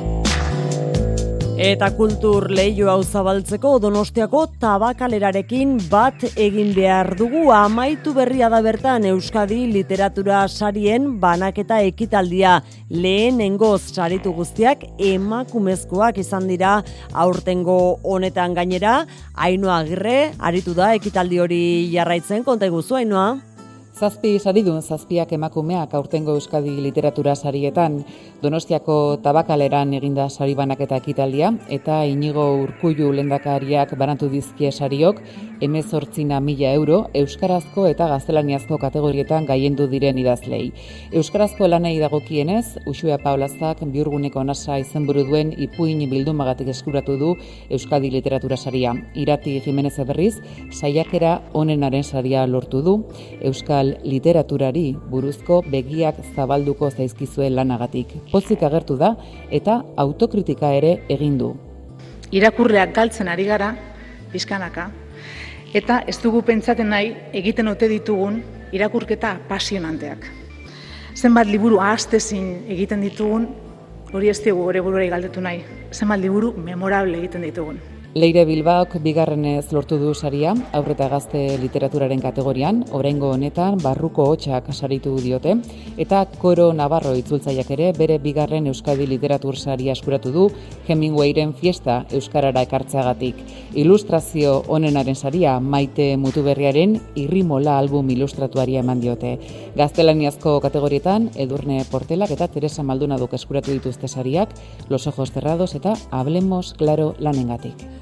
Eta kultur lehio hau zabaltzeko Donostiako tabakalerarekin bat egin behar dugu. Amaitu berria da bertan Euskadi literatura sarien banaketa ekitaldia. Lehenengoz saritu guztiak emakumezkoak izan dira aurtengo honetan gainera. Ainoa Agirre aritu da ekitaldi hori jarraitzen. Konta iguzu Ainoa Zazpi saridun zazpiak emakumeak aurtengo Euskadi literatura sarietan Donostiako tabakaleran eginda sari banaketa ekitaldia eta inigo urkullu lendakariak banatu dizkie sariok emezortzina mila euro Euskarazko eta gaztelaniazko kategorietan gaiendu diren idazlei. Euskarazko lanei dagokienez, Usua Paulazak biurguneko nasa izenburu duen ipuin bildumagatik eskuratu du Euskadi literatura saria. Irati Jimenez Berriz, saiakera onenaren saria lortu du Euskal literaturari buruzko begiak zabalduko zaizkizuen lanagatik pozik agertu da eta autokritika ere egin du. Irakurreak galtzen ari gara, bizkanaka, eta ez dugu pentsaten nahi egiten ote ditugun irakurketa pasionanteak. Zenbat liburu ahaztezin egiten ditugun, hori ez gore buruari galdetu nahi. Zenbat liburu memorable egiten ditugun. Leire Bilbaok bigarrenez lortu du saria, aurreta gazte literaturaren kategorian, oraingo honetan barruko hotxak saritu diote, eta Koro Navarro itzultzaiak ere bere bigarren Euskadi literatur saria eskuratu du Hemingwayren fiesta Euskarara ekartzeagatik. Ilustrazio onenaren saria maite mutuberriaren irrimola album ilustratuaria eman diote. Gaztelaniazko kategorietan Edurne Portelak eta Teresa Maldunaduk eskuratu dituzte sariak, Los Ojos Cerrados eta Hablemos Claro lanengatik.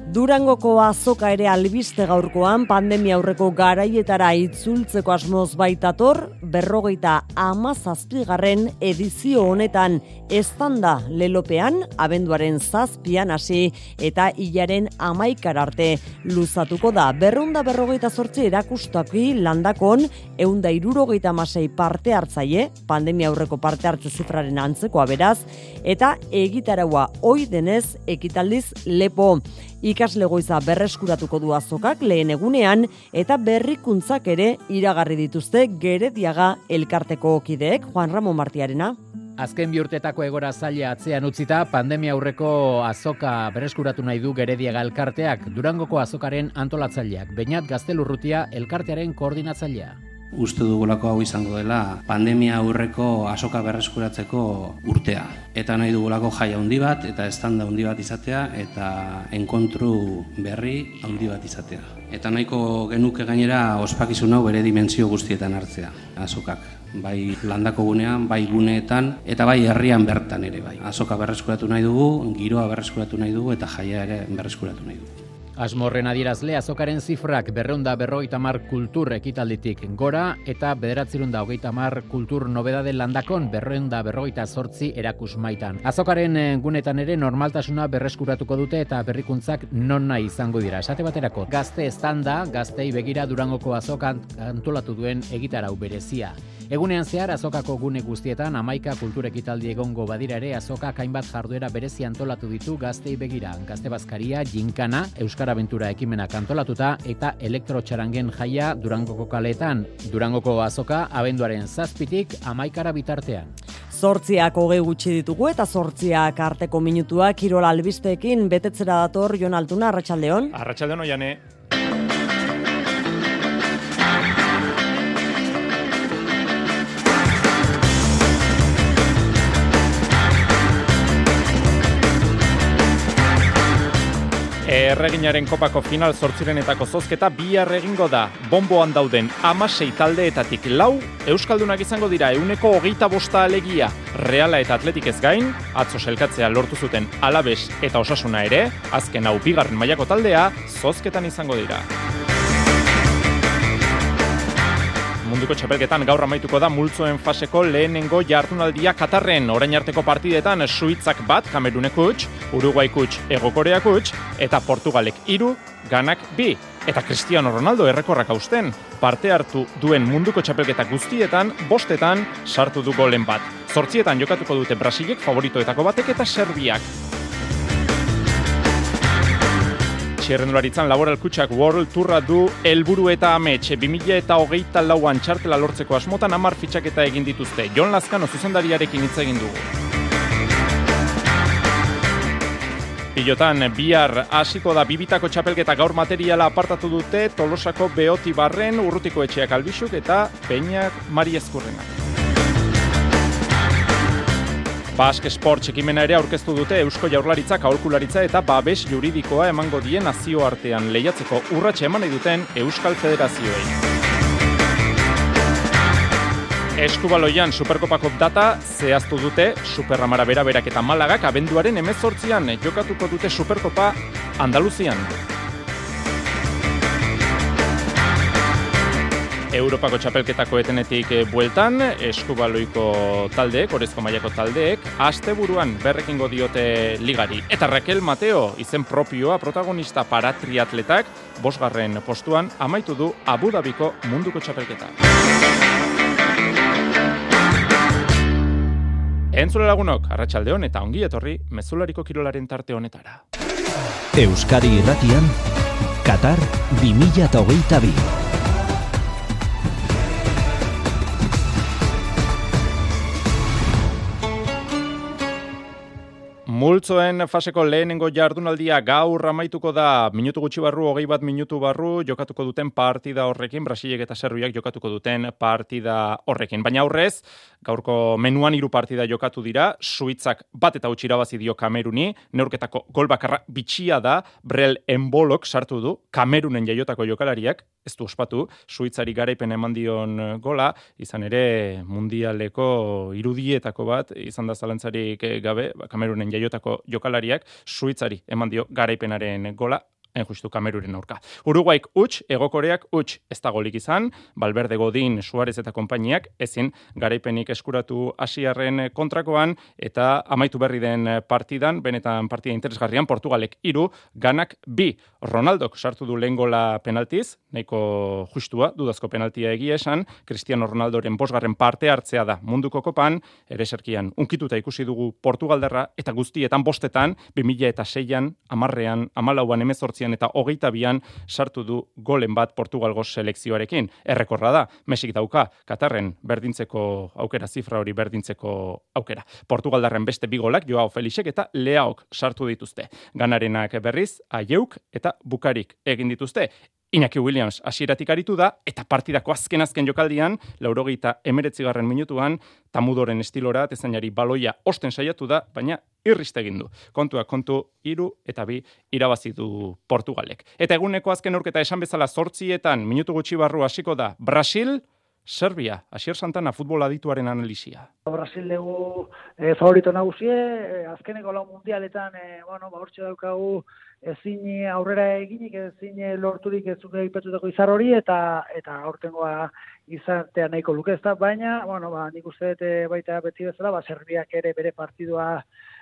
Durangoko azoka ere albiste gaurkoan pandemia aurreko garaietara itzultzeko asmoz baitator, berrogeita ama zazpigarren edizio honetan estanda lelopean, abenduaren zazpian hasi eta hilaren amaikar arte luzatuko da. Berrunda berrogeita zortzi erakustaki landakon, eunda irurogeita masei parte hartzaie, pandemia aurreko parte hartze zifraren antzeko beraz, eta egitaraua oi denez ekitaldiz lepo. Ikasle goiza berreskuratuko du azokak lehen egunean eta berrikuntzak ere iragarri dituzte gerediaga elkarteko kideek Juan Ramon Martiarena. Azken bi urtetako egora zaila atzean utzita, pandemia aurreko azoka berreskuratu nahi du Gerediaga elkarteak, Durangoko azokaren antolatzaileak, Beñat Gaztelurrutia elkartearen koordinatzailea uste dugulako hau izango dela pandemia aurreko asoka berreskuratzeko urtea. Eta nahi dugulako jaia handi bat eta estanda handi bat izatea eta enkontru berri handi bat izatea. Eta nahiko genuke gainera ospakizun hau bere dimentsio guztietan hartzea, azokak. Bai landako gunean, bai guneetan, eta bai herrian bertan ere bai. Azoka berreskuratu nahi dugu, giroa berreskuratu nahi dugu, eta jaia ere berreskuratu nahi dugu. Asmorren adierazle azokaren zifrak berreunda berrogeita mar kultur ekitalditik gora eta bederatzerunda hogeita mar kultur nobedade landakon berreunda berrogeita sortzi erakus maitan. Azokaren eh, gunetan ere normaltasuna berreskuratuko dute eta berrikuntzak non nahi izango dira. Esate baterako, gazte estanda, gaztei begira durangoko azokan antolatu duen egitarau berezia. Egunean zehar azokako gune guztietan amaika kulturekitaldi egongo badira ere azoka hainbat jarduera berezi antolatu ditu gaztei begira. Gazte bazkaria, jinkana, Euskara Aventura ekimenak antolatuta eta elektrotxarangen jaia Durangoko kaletan. Durangoko azoka abenduaren zazpitik amaikara bitartean. Zortziak hogei gutxi ditugu eta zortziak arteko minutuak kirol albisteekin betetzera dator Jon Altuna, Arratxaldeon. Arratxaldeon oiane. Erreginaren kopako final zortzirenetako zozketa bihar egingo da. Bomboan dauden amasei taldeetatik lau, Euskaldunak izango dira euneko hogeita bosta alegia. Reala eta atletik ez gain, atzo selkatzea lortu zuten alabes eta osasuna ere, azken hau bigarren mailako taldea, zozketan izango dira. Munduko txapelketan gaur amaituko da multzoen faseko lehenengo jardunaldia Katarren orain arteko partidetan Suitzak bat Kamerunek utx, Uruguay kutx, Egokoreak utx, eta Portugalek iru, ganak bi. Eta Cristiano Ronaldo errekorrak hausten, parte hartu duen munduko txapelketa guztietan, bostetan sartu du golen bat. Zortzietan jokatuko dute Brasilek favoritoetako batek eta Serbiak. Txerrendularitzan laboral kutsak World Tourra du helburu eta amets 2000 eta hogeita lauan txartela lortzeko asmotan amar fitxaketa egin dituzte. Jon Lazkano zuzendariarekin hitz egin dugu. Pilotan, bihar hasiko da bibitako txapelketa gaur materiala apartatu dute Tolosako Beoti Barren, Urrutiko Etxeak Albixuk eta Peñak Mari Ezkurrenak. Bask Sport txekimena ere aurkeztu dute Eusko Jaurlaritzak aholkularitza eta babes juridikoa emango dien nazio artean lehiatzeko urratxe eman duten Euskal Federazioei. Eskubaloian Superkopako data zehaztu dute Superramara bera berak eta Malagak abenduaren emezortzian jokatuko dute Superkopa Andaluzian. Europako txapelketako etenetik eh, bueltan, eskubaloiko taldeek, orezko mailako taldeek, asteburuan berrekingo diote ligari. Eta Raquel Mateo, izen propioa protagonista para triatletak, bosgarren postuan, amaitu du Abu Dhabiko munduko txapelketa. Entzule lagunok, arratsaldeon eta ongi etorri mezulariko kirolaren tarte honetara. Euskadi irratian, Qatar 2022. Multzoen faseko lehenengo jardunaldia gaur amaituko da minutu gutxi barru, hogei bat minutu barru, jokatuko duten partida horrekin, Brasilek eta Serbiak jokatuko duten partida horrekin. Baina aurrez, gaurko menuan hiru partida jokatu dira, Suitzak bat eta utxira dio Kameruni, neurketako gol bakarra bitxia da, Brel Enbolok sartu du, Kamerunen jaiotako jokalariak, ez du ospatu, Suitzari garaipen eman dion gola, izan ere mundialeko irudietako bat, izan da zalantzarik gabe, ba, Kamerunen jaiotako jokalariak, Suitzari eman dio garaipenaren gola, en justu Kameruren aurka. Uruguaik utx, egokoreak utx, ez da golik izan, Balberde Godin, Suarez eta konpainiak, ezin garaipenik eskuratu asiarren kontrakoan, eta amaitu berri den partidan, benetan partida interesgarrian, Portugalek iru, ganak bi. Ronaldok sartu du lehen gola penaltiz, nahiko justua, dudazko penaltia egia esan, Cristiano Ronaldoren bosgarren parte hartzea da munduko kopan, ere serkian, unkituta ikusi dugu Portugalderra, eta guztietan bostetan, 2000 eta seian, amarrean, amalauan emezortzi eta hogeita bian sartu du golen bat Portugalgo selekzioarekin. Errekorra da, Mesik dauka, Katarren berdintzeko aukera, zifra hori berdintzeko aukera. Portugaldarren beste bigolak, Joao Felixek eta Leaok sartu dituzte. Ganarenak berriz, Aieuk eta Bukarik egin dituzte. Iñaki Williams hasieratik aritu da, eta partidako azken azken jokaldian, laurogeita emeretzigarren minutuan, tamudoren estilora, tezainari baloia osten saiatu da, baina irriste egin du. Kontua kontu iru eta bi irabazi du Portugalek. Eta eguneko azken urketa esan bezala zortzietan minutu gutxi barru hasiko da Brasil, Serbia, Asier Santana futbol adituaren analizia. Brasil dugu e, favorito nagusie, e, azkeneko lau mundialetan, e, bueno, ba, daukagu ezin aurrera eginik, ezin lorturik ez zuke ipetutako izar hori, eta eta aurtengoa izatea nahiko luke ez da, baina, bueno, ba, nik uste dut baita beti bezala, ba, Serbiak ere bere partidua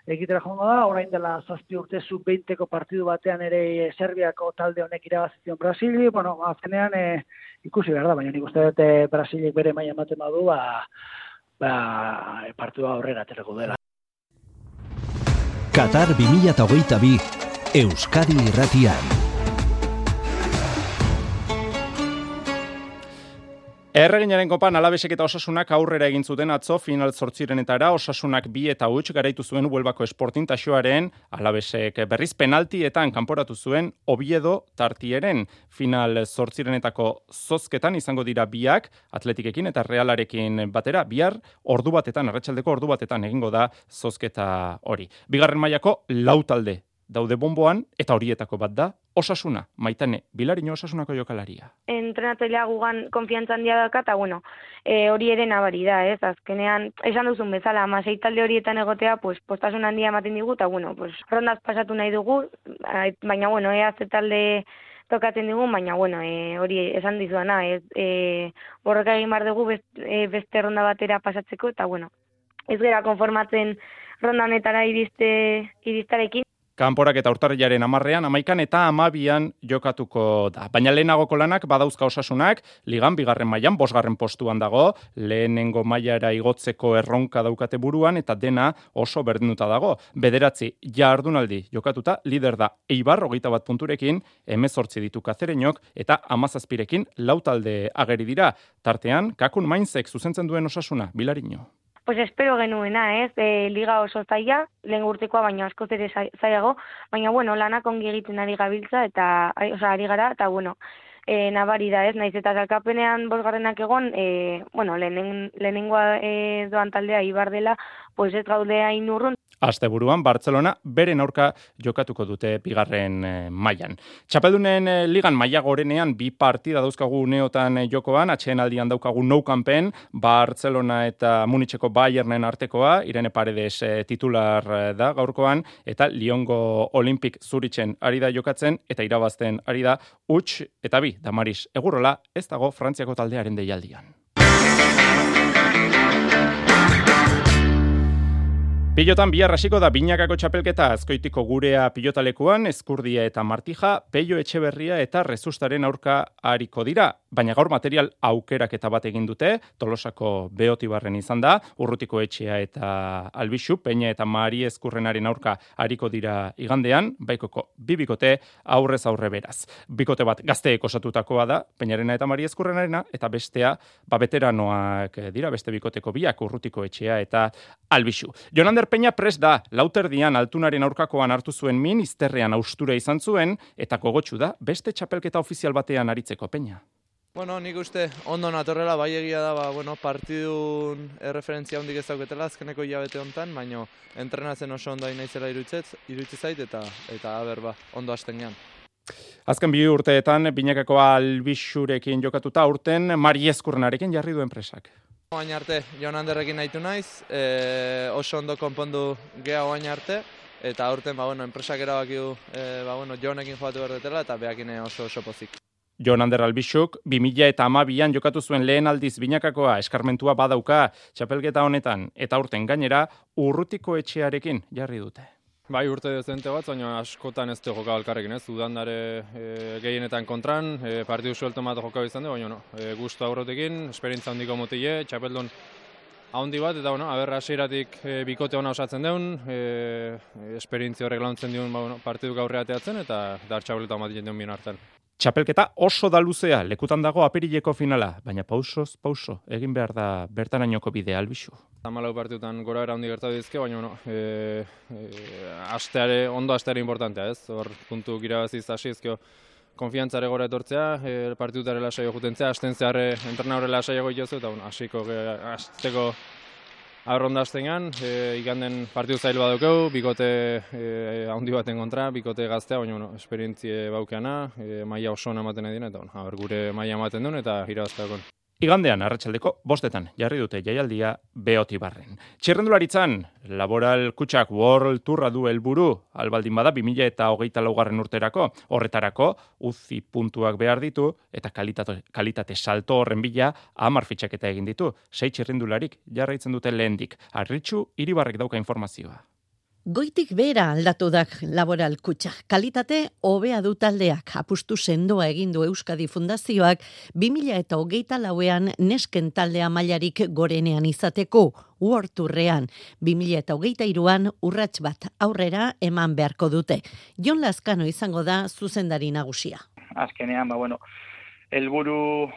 egitera jongo da, orain dela zazpi urte zu beinteko partidu batean ere e, Serbiako talde honek irabazizion Brasili, bueno, azkenean e, ikusi behar da, baina nik uste dut Brasilik bere maia ematen badu, ba, ba, partidua aurrera aterako dela. Qatar 2022 Euskadi Irratian. Erreginaren kopan alabesek eta osasunak aurrera egin zuten atzo final zortzirenetara osasunak bi eta huts garaitu zuen huelbako esportin taxoaren alabesek berriz penaltietan kanporatu zuen obiedo tartieren final zortzirenetako zozketan izango dira biak atletikekin eta realarekin batera bihar ordu batetan, arratsaldeko ordu batetan egingo da zozketa hori. Bigarren mailako lau talde daude bomboan eta horietako bat da osasuna, maitane, bilarino osasunako jokalaria. Entrenatzailea gugan konfiantza handia daka, eta bueno, e, hori ere nabari da, ez, azkenean, esan duzun bezala, amasei talde horietan egotea, pues, postasun handia ematen digu, eta bueno, pues, rondaz pasatu nahi dugu, baina bueno, ea ze talde tokatzen digu, baina bueno, e, hori esan dizuana, ez, e, borroka egin bar dugu beste, e, beste ronda batera pasatzeko, eta bueno, ez gera konformatzen ronda honetara iriste, iristarekin, Kanporak eta urtarriaren amarrean, amaikan eta amabian jokatuko da. Baina lehenagoko lanak badauzka osasunak, ligan bigarren mailan bosgarren postuan dago, lehenengo mailara igotzeko erronka daukate buruan, eta dena oso berdinuta dago. Bederatzi, jardunaldi jokatuta, lider da eibar, hogeita bat punturekin, emezortzi ditu kazerenok, eta amazazpirekin lautalde ageri dira. Tartean, kakun mainzek zuzentzen duen osasuna, bilarino pues espero genuena, ez, e, liga oso zaila, lehen urtekoa, baina asko ere zailago, baina, bueno, lanak ongi egiten ari gabiltza, eta, oza, ari gara, eta, bueno, e, nabari da, ez, naiz eta zalkapenean bosgarrenak egon, e, bueno, lehenen, lehenengoa e, doan taldea ibar dela, pues ez gaudea inurrun, Asteburuan Barcelona beren aurka jokatuko dute bigarren e, mailan. Txapeldunen e, ligan maila gorenean bi partida dauzkagu neotan e, jokoan, atxeen aldian daukagu nou kanpen, Barcelona eta Munitzeko Bayernen artekoa, Irene Paredes titular da gaurkoan, eta Liongo Olimpik zuritzen ari da jokatzen, eta irabazten ari da, huts eta bi, Damaris, egurrola, ez dago Frantziako taldearen deialdian. Pilotan bihar hasiko da binakako txapelketa azkoitiko gurea pilotalekuan, eskurdia eta martija, peio etxeberria eta rezustaren aurka hariko dira. Baina gaur material aukerak eta bat egin dute, tolosako beotibarren izan da, urrutiko etxea eta albixu, peina eta mari eskurrenaren aurka hariko dira igandean, baikoko bibikote aurrez aurre beraz. Bikote bat gazteek osatutakoa da, peinarena eta mari eskurrenarena, eta bestea, ba veteranoak dira, beste bikoteko biak urrutiko etxea eta albixu. Jonander Peña pres da, lauterdian altunaren aurkakoan hartu zuen min, izterrean austura izan zuen, eta kogotxu da, beste txapelketa ofizial batean aritzeko Peña. Bueno, nik uste ondo natorrela, bai egia da, ba, bueno, partidun erreferentzia hondik ez dauketela, azkeneko hilabete hontan, baina entrenatzen oso ondo naizela iruditzen zait, eta, eta aber, ba, ondo hasten gean. Azken bi urteetan, binekako albixurekin jokatuta, urten Mari Eskurnarekin jarri duen presak. Oain arte, Jon Anderrekin nahitu naiz, e, oso ondo konpondu geha oain arte, eta aurten, ba, bueno, enpresak erabaki du, e, ba, bueno, Jonekin joatu berdetela, eta beakine oso oso pozik. Jon Ander Albixuk, 2000 eta amabian jokatu zuen lehen aldiz binakakoa eskarmentua badauka txapelgeta honetan, eta aurten gainera, urrutiko etxearekin jarri dute. Bai, urte dezente bat, baina askotan ez du joka alkarrekin, ez? Udan dare e, gehienetan kontran, e, partidu suelto bat joka bizan du, baina no, e, guztu aurrotekin, esperientza handiko motile, txapeldon handi bat, eta bueno, aberra asiratik e, bikote hona osatzen deun, e, esperientzia horrek launtzen diun ba, bueno, partidu gaurre ateatzen, eta dartxabeleta bat jendun bien hartan. Txapelketa oso da luzea, lekutan dago apirileko finala, baina pausoz, pauso, egin behar da bertarainoko bide albixu. Zamalau partiutan gora era handi gertatu dizke, baina bueno, e, e, asteare, ondo asteare importantea ez, hor puntu girabaziz hasi ezkio konfiantzare gora etortzea, e, partiutare lasaio jutentzea, asten zeharre entrena horrela lasaiago itozu, eta bueno, hasiko, hasteko Arronda aztenean, e, iganden partidu zail badukeu, bikote e, handi baten kontra, bikote gaztea, baina bueno, esperientzie baukeana, e, maia oso ematen edin, eta bueno, gure maia ematen duen eta irabazteakon. Igandean, arratsaldeko bostetan, jarri dute jaialdia beotibarren. Txirrendularitzan, laboral kutsak World Tourra du helburu albaldin bada 2000 eta hogeita laugarren urterako, horretarako, uzi puntuak behar ditu, eta kalitate, kalitate salto horren bila, amar fitxaketa egin ditu, sei txirrendularik jarraitzen dute lehendik. Arritxu, iribarrek dauka informazioa. Goitik bera aldatu dak laboral kutsa. Kalitate hobea du taldeak apustu sendoa egin du Euskadi Fundazioak 2000 eta hogeita lauean nesken taldea mailarik gorenean izateko uorturrean. 2000 eta hogeita iruan urrats bat aurrera eman beharko dute. Jon Laskano izango da zuzendari nagusia. Azkenean, ba, bueno, elburu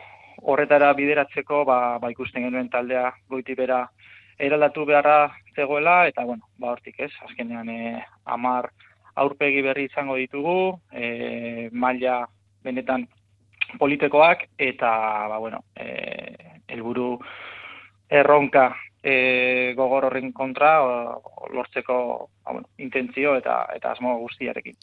horretara bideratzeko, ba, ba ikusten genuen taldea goiti bera eraldatu beharra zegoela, eta, bueno, ba, hortik ez, azkenean, e, amar aurpegi berri izango ditugu, e, maila benetan politekoak, eta, ba, bueno, e, elburu erronka e, gogor horren kontra o, lortzeko ba, bueno, intentzio eta eta asmo guztiarekin.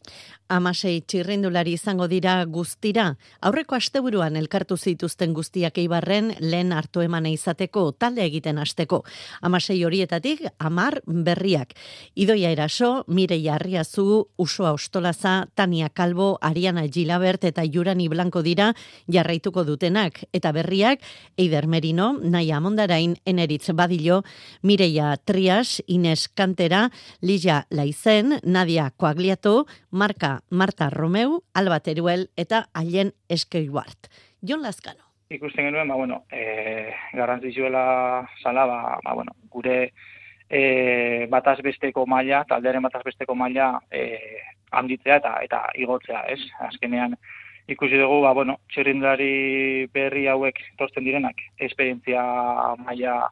Amasei txirrindulari izango dira guztira. Aurreko asteburuan elkartu zituzten guztiak eibarren lehen hartu emana izateko talde egiten hasteko. Amasei horietatik amar berriak. Idoia eraso, Mireia Arriazu, Usua Ostolaza, Tania Kalbo, Ariana Gilabert eta Jurani Blanco dira jarraituko dutenak. Eta berriak, Eider Merino, Naia Amondarain, Eneritz Badillo, Mireia Trias, Ines Kantera, Lija Laizen, Nadia Koagliato, Marka Marta Romeu, Alba Teruel eta Aien Eskeibart. Jon Laskano. Ikusten genuen, ba, bueno, e, garrantzizuela zala, ba, ba, bueno, gure e, bataz besteko maila, taldearen bataz besteko maila e, handitzea eta eta igotzea, ez? Azkenean, ikusi dugu, ba, bueno, txirrindari berri hauek tortzen direnak, esperientzia maila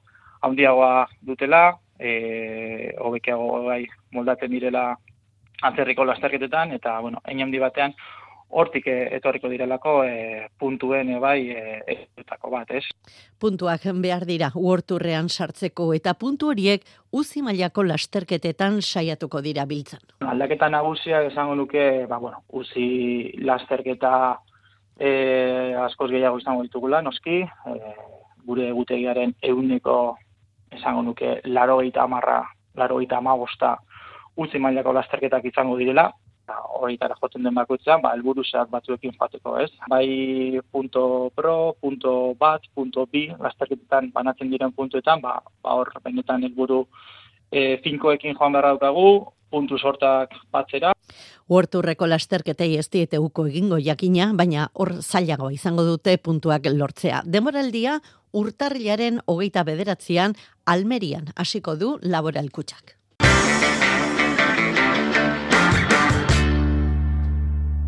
handiagoa dutela, e, hobekiago bai moldatzen direla atzerriko lasterketetan, eta, bueno, handi batean, hortik e, etorriko direlako e, puntuen e, bai e, bat, ez? Puntuak behar dira uorturrean sartzeko eta puntu horiek uzi mailako lasterketetan saiatuko dira biltzen. Aldaketa nagusia esango nuke, ba, bueno, uzi lasterketa e, askoz gehiago izango ditugula, noski, e, gure egutegiaren euneko esango nuke laro gaita amarra, laro gaita amagosta utzi mailako lasterketak izango direla, horretara joten den bakoitza, ba, elburu batzuekin joateko, ez? Bai punto pro, punto bat, punto bi, lasterketetan banatzen diren puntuetan, ba, ba hor benetan helburu e, finkoekin joan beharra daukagu, puntu sortak batzera. Huerturreko lasterketei ez diete uko egingo jakina, baina hor zailago izango dute puntuak lortzea. Demoraldia urtarrilaren hogeita bederatzean Almerian hasiko du laboralkutsak.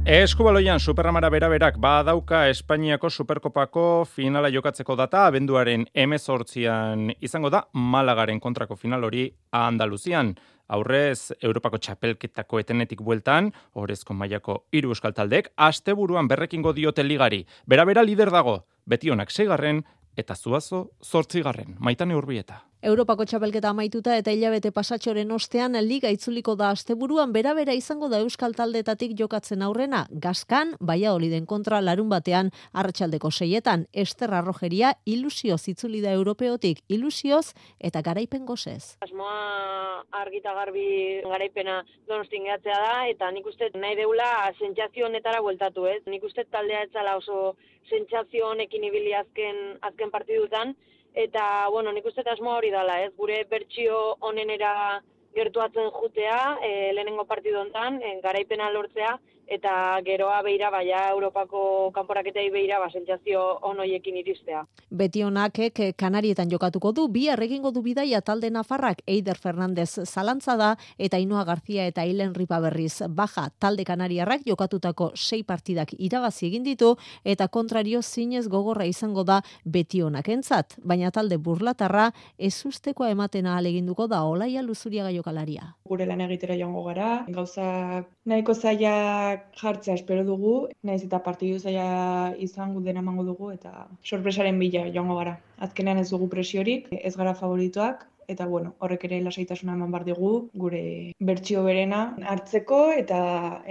Eskubaloian Superramara beraberak badauka Espainiako Superkopako finala jokatzeko data abenduaren emezortzian izango da Malagaren kontrako final hori Andaluzian. Aurrez, Europako txapelketako etenetik bueltan, orezko mailako hiru euskal taldek, asteburuan berrekingo diote ligari. Bera-bera lider dago, beti honak seigarren eta zuazo zortzigarren. Maitane urbieta. Europako txapelketa amaituta eta hilabete pasatxoren ostean liga itzuliko da asteburuan bera-bera izango da Euskal Taldetatik jokatzen aurrena. Gazkan, baia oliden kontra larun batean arratsaldeko seietan. Esterra rojeria ilusio zitzuli da europeotik ilusioz eta garaipen gozez. Asmoa argita garbi garaipena donostin gehatzea da eta nik uste nahi deula sentsazio honetara bueltatu ez. Nik uste taldea etzala oso sentsazio honekin ibili azken, azken partidutan eta bueno, nik uste asmo hori dala, ez? Gure bertsio onenera gertuatzen jutea, e, lehenengo partidu hontan, e, garaipena lortzea eta geroa beira baia Europako kanporaketei beira ba sentsazio onoiekin iristea. Beti honakek Kanarietan jokatuko du bi egingo du bidaia talde Nafarrak Eider Fernandez zalantza da eta Inoa Garzia eta Ilen Ripa berriz baja talde Kanariarrak jokatutako sei partidak irabazi egin ditu eta kontrario zinez gogorra izango da beti honakentzat, baina talde burlatarra ez ustekoa ematen aleginduko da Olaia Luzuriaga jokalaria. Gure lan egitera joango gara, gauzak nahiko zailak jartzea espero dugu, naiz eta partidu zaila izango dena emango dugu eta sorpresaren bila joango gara. Azkenean ez dugu presiorik, ez gara favorituak, eta bueno, horrek ere lasaitasuna eman bar dugu gure bertsio berena hartzeko eta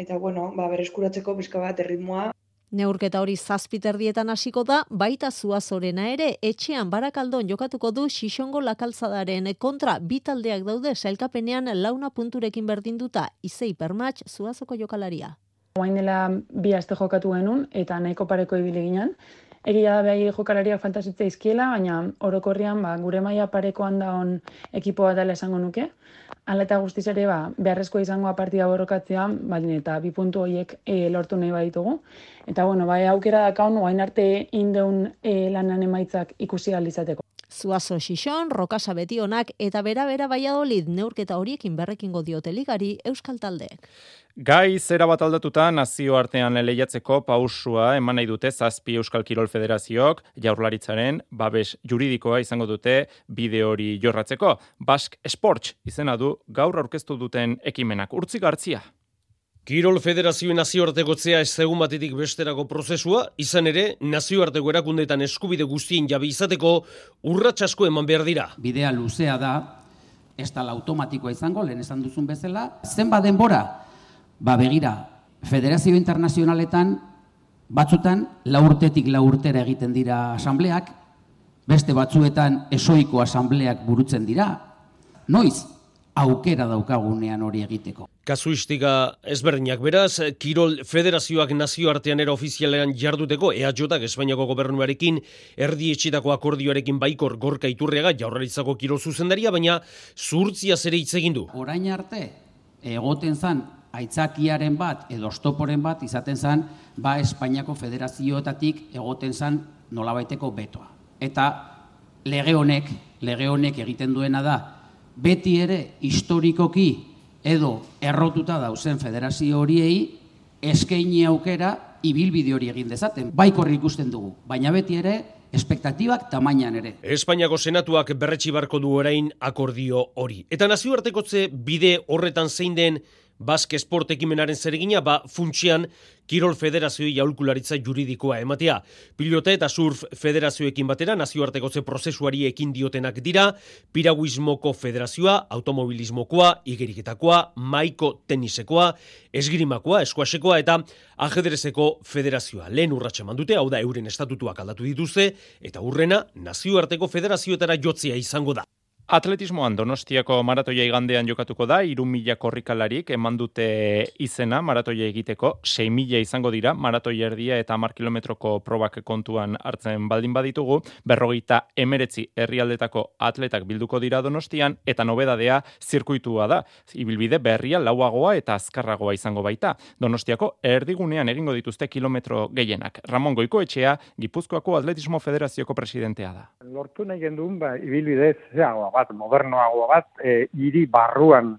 eta bueno, ba berreskuratzeko bizka bat erritmoa Neurketa hori zazpiterdietan hasiko da, baita zuazorena ere, etxean barakaldon jokatuko du Xixongo lakalzadaren kontra bitaldeak daude sailkapenean launa punturekin berdinduta izei permatx zuazoko jokalaria. Oain dela bi aste jokatu genuen eta nahiko pareko ibili ginen. Egia da behai jokalariak fantasitza izkiela, baina orokorrian ba, gure maila parekoan da on ekipoa dela esango nuke. Hala eta guztiz ere ba, beharrezkoa izangoa partida borrokatzea, baldin eta bi puntu horiek e, lortu nahi baditugu. Eta bueno, bai aukera dakaun, oain arte indeun e, lanan emaitzak ikusi izateko. Zuazo Xixon, Rokasa Betionak eta bera-bera Baiadolid neurketa horiekin berrekingo diote ligari Euskal Taldeek. Gai zera bat aldatuta nazioartean lehiatzeko pausua eman nahi dute zazpi Euskal Kirol Federazioak jaurlaritzaren babes juridikoa izango dute bide hori jorratzeko. Bask Sports izena du gaur aurkeztu duten ekimenak. Urtzi gartzia. Kirol Federazioen nazioartekotzea ez zegun batetik besterako prozesua, izan ere, nazioarteko erakundetan eskubide guztien jabi izateko urratsasko eman behar dira. Bidea luzea da, ez tala automatikoa izango, lehen esan duzun bezala, zenba denbora, Ba begira, Federazio Internazionaletan batzutan laurtetik laurtera egiten dira asambleak, beste batzuetan esoiko asambleak burutzen dira. Noiz, aukera daukagunean hori egiteko. Kasuistika ezberdinak beraz, Kirol Federazioak nazioartean era ofizialean jarduteko EAJak Espainiako gobernuarekin erdi etxitako akordioarekin baikor gorka iturriaga jaurraritzako Kirol zuzendaria, baina zurtzia zere hitz egin du. Orain arte, egoten zan aitzakiaren bat edo stoporen bat izaten zen ba Espainiako federazioetatik egoten zen nolabaiteko betoa. Eta lege honek, lege honek egiten duena da beti ere historikoki edo errotuta dauzen federazio horiei eskaini aukera ibilbide hori egin dezaten. Baikor ikusten dugu, baina beti ere espektatibak tamainan ere. Espainiako senatuak berretsi barko du orain akordio hori. Eta nazioartekotze bide horretan zein den Baske Sport ekimenaren zeregina ba funtsian Kirol Federazioi jaulkularitza juridikoa ematea. Pilota eta surf federazioekin batera nazioarteko ze prozesuari ekin diotenak dira, piraguismoko federazioa, automobilismokoa, igeriketakoa, maiko tenisekoa, esgrimakoa, eskuasekoa eta ajedrezeko federazioa. Lehen urratxe mandute, hau da euren estatutuak aldatu dituzte, eta urrena nazioarteko federazioetara jotzea izango da. Atletismoan Donostiako maratoia igandean jokatuko da, iru mila korrikalarik eman dute izena maratoia egiteko, 6 mila izango dira, maratoia erdia eta mar kilometroko probak kontuan hartzen baldin baditugu, berrogeita emeretzi herrialdetako atletak bilduko dira Donostian, eta nobedadea zirkuitua da, ibilbide berria lauagoa eta azkarragoa izango baita. Donostiako erdigunean egingo dituzte kilometro gehienak. Ramon Goiko etxea, Gipuzkoako Atletismo Federazioko presidentea da. Lortu nahi gendun, ba, ibilbide zeagoa bat, modernoagoa bat, e, iri barruan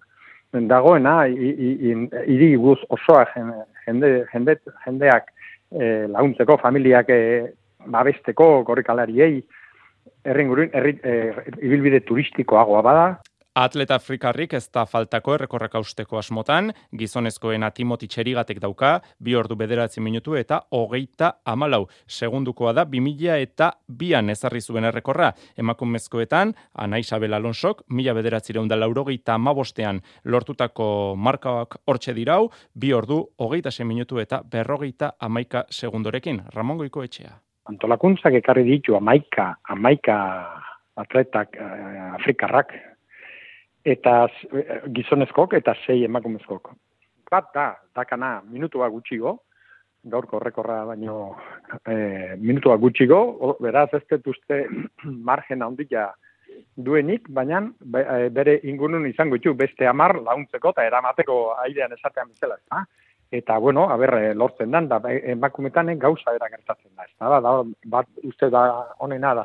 dagoena, iri guz osoa jende, jende, jendeak e, laguntzeko, familiak e, babesteko, korrikalariei, erringurin, erri, e, ibilbide turistikoagoa bada, Atleta Afrikarrik ez da faltako errekorrak austeko asmotan, gizonezkoen atimoti txerigatek dauka, bi ordu bederatzi minutu eta hogeita amalau. Segundukoa da, bi mila eta bian ezarri zuen errekorra. Emakumezkoetan, Ana Isabel Alonsok, mila bederatzi reunda laurogeita amabostean lortutako markaak hortxe dirau, bi ordu hogeita se minutu eta berrogeita amaika segundorekin. Ramon Goiko etxea. Antolakuntzak ekarri ditu amaika, amaika atletak eh, afrikarrak, eta eh, gizonezkok eta sei emakumezkok. Bat da, dakana, minutua gutxigo, gaurko rekorra baino e, minutua gutxigo, beraz ez uste [clears throat] margen handia duenik, baina eh, bere ingunun izango ditu beste amar launtzeko eta eramateko airean esatean bezala. Ez, Eta, bueno, haber, lortzen dan, da, emakumetan gauza era gertatzen da. Ez, da, bat, uste da, honena da,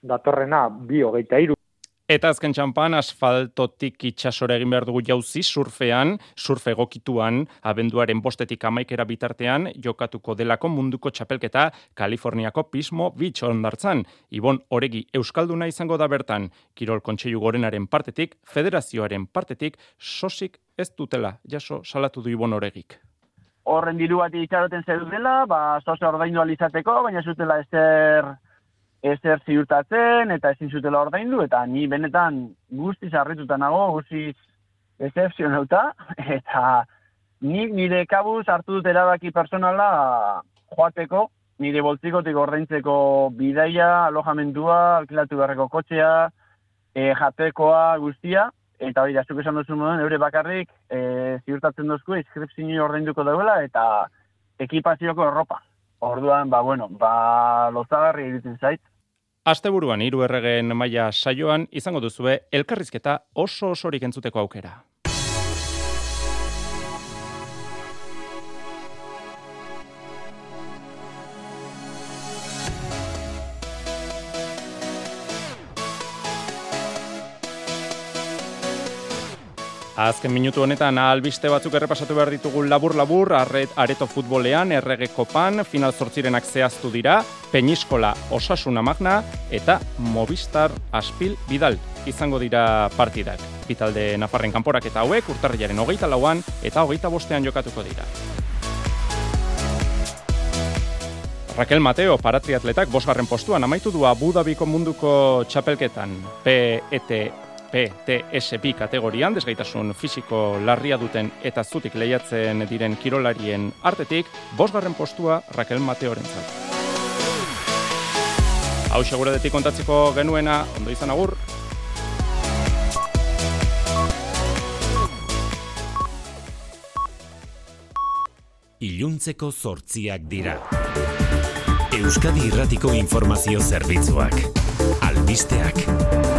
datorrena, bi hogeita Eta azken txampan, asfaltotik itxasora egin behar dugu jauzi, surfean, surfe egokituan, abenduaren bostetik amaikera bitartean, jokatuko delako munduko txapelketa Kaliforniako Pismo Beach ondartzan. Ibon Oregi Euskalduna izango da bertan, Kirol Kontseilu Gorenaren partetik, federazioaren partetik, sosik ez dutela, jaso salatu du Ibon Oregik. Horren diru bat itxaroten zer dela, ba, sose ordaindu alizateko, baina zutela ezer ezer ziurtatzen eta ezin zutela ordaindu eta ni benetan guztiz harrituta nago, guztiz excepzionauta [laughs] eta ni nire kabuz hartu dut erabaki personala joateko, nire boltzikotik ordaintzeko bidaia, alojamentua, alkilatu beharreko kotxea, e, jatekoa guztia, eta hori, zuk esan duzu moduen, eure bakarrik e, ziurtatzen duzku, inskriptzio ordainduko dauela, eta ekipazioko erropa. Orduan, ba, bueno, ba, lozagarri egiten zait. Asteburuan hiru erregen maila saioan izango duzue elkarrizketa oso osorik entzuteko aukera. Azken minutu honetan albiste batzuk errepasatu behar ditugu labur-labur, areto futbolean, errege kopan, final zortzirenak zehaztu dira, Peñiskola osasuna magna eta Movistar aspil bidal izango dira partidak. Bitalde Nafarren kanporak eta hauek urtarriaren hogeita lauan eta hogeita bostean jokatuko dira. Raquel Mateo, paratriatletak, bosgarren postuan, amaitu du Abu Dhabiko munduko txapelketan, PET PTSP kategorian, desgaitasun fisiko larria duten eta zutik lehiatzen diren kirolarien artetik, bosgarren postua Raquel Mateoren zat. Hau seguradetik kontatzeko genuena, ondo izan agur. Iluntzeko zortziak dira. Euskadi Irratiko Informazio Zerbitzuak. Albisteak.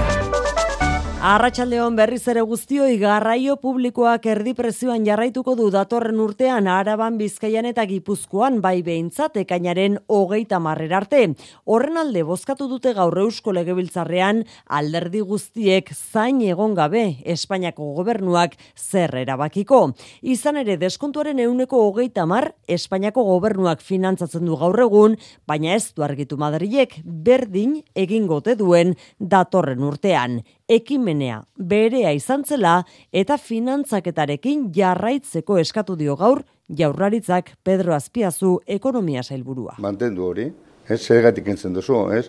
Arratxaldeon berriz ere guztioi garraio publikoak erdi prezioan jarraituko du datorren urtean araban bizkaian eta gipuzkoan bai behintzat ekainaren hogeita marrer arte. Horren alde bozkatu dute gaur eusko legebiltzarrean alderdi guztiek zain egon gabe Espainiako gobernuak zer erabakiko. Izan ere deskontuaren euneko hogeita mar Espainiako gobernuak finantzatzen du gaur egun, baina ez du argitu Madrilek berdin egingote duen datorren urtean ekimenea berea izan zela eta finantzaketarekin jarraitzeko eskatu dio gaur jaurlaritzak Pedro Azpiazu ekonomia sailburua. Mantendu hori, ez segatik entzen duzu, ez?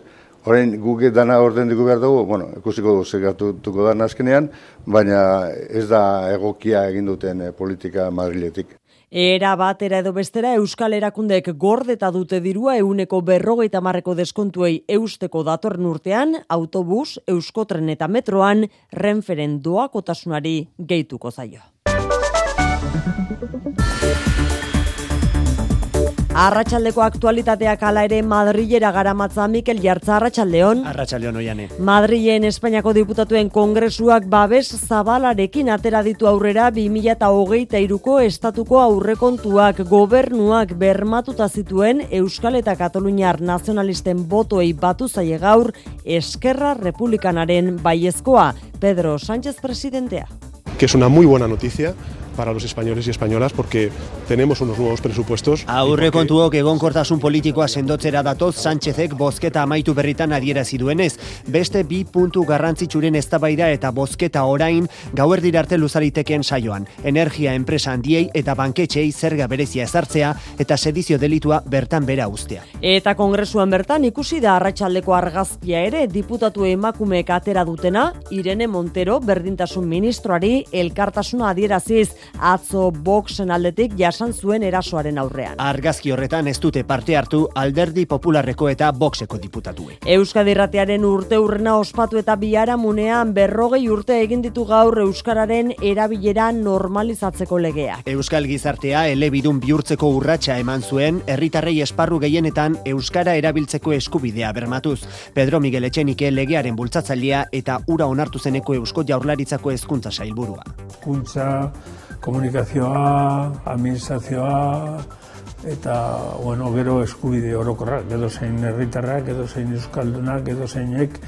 Orain guke dana orden dugu behar dugu, bueno, ikusiko du segatutuko da azkenean, baina ez da egokia egin duten eh, politika madriletik. Era batera edo bestera Euskal Erakundek gordeta dute dirua euneko berrogeita marreko deskontuei eusteko datorren urtean, autobus, euskotren eta metroan, renferen doakotasunari gehituko zaio. Arratxaldeko aktualitateak ala ere Madrilera garamatza Mikel Jartza Arratxaldeon. Arratxaldeon oiane. Madrilen Espainiako diputatuen kongresuak babes zabalarekin atera ditu aurrera 2008 iruko estatuko aurrekontuak gobernuak bermatuta zituen Euskal eta Kataluniar nazionalisten botoei batu zaie gaur Eskerra Republikanaren baiezkoa Pedro Sánchez presidentea. Que es una muy buena noticia para los españoles y españolas porque tenemos unos nuevos presupuestos. Aurre kontuok egonkortasun politikoa sendotzera datoz Sánchezek bozketa amaitu berritan adierazi duenez, beste bi puntu garrantzitsuren eztabaida eta bozketa orain gauerdira arte luzariteken saioan. Energia enpresa handiei eta banketxei zerga berezia ezartzea eta sedizio delitua bertan bera ustea. Eta kongresuan bertan ikusi da arratsaldeko argazkia ere diputatu emakumeek atera dutena Irene Montero berdintasun ministroari elkartasuna adieraziz atzo boxen aldetik jasan zuen erasoaren aurrean. Argazki horretan ez dute parte hartu alderdi popularreko eta boxeko diputatuek. Euskadi Irratearen urte urrena ospatu eta biara munean berrogei urte egin ditu gaur Euskararen erabilera normalizatzeko legeak. Euskal Gizartea elebidun bihurtzeko urratsa eman zuen, herritarrei esparru gehienetan Euskara erabiltzeko eskubidea bermatuz. Pedro Miguel Etxenike legearen bultzatzailea eta ura onartu zeneko Eusko Jaurlaritzako hezkuntza sailburua. Kuntza, komunikazioa, administrazioa, eta, bueno, gero eskubide orokorrak, edo zein herritarrak, edo zein euskaldunak, edo zeinek,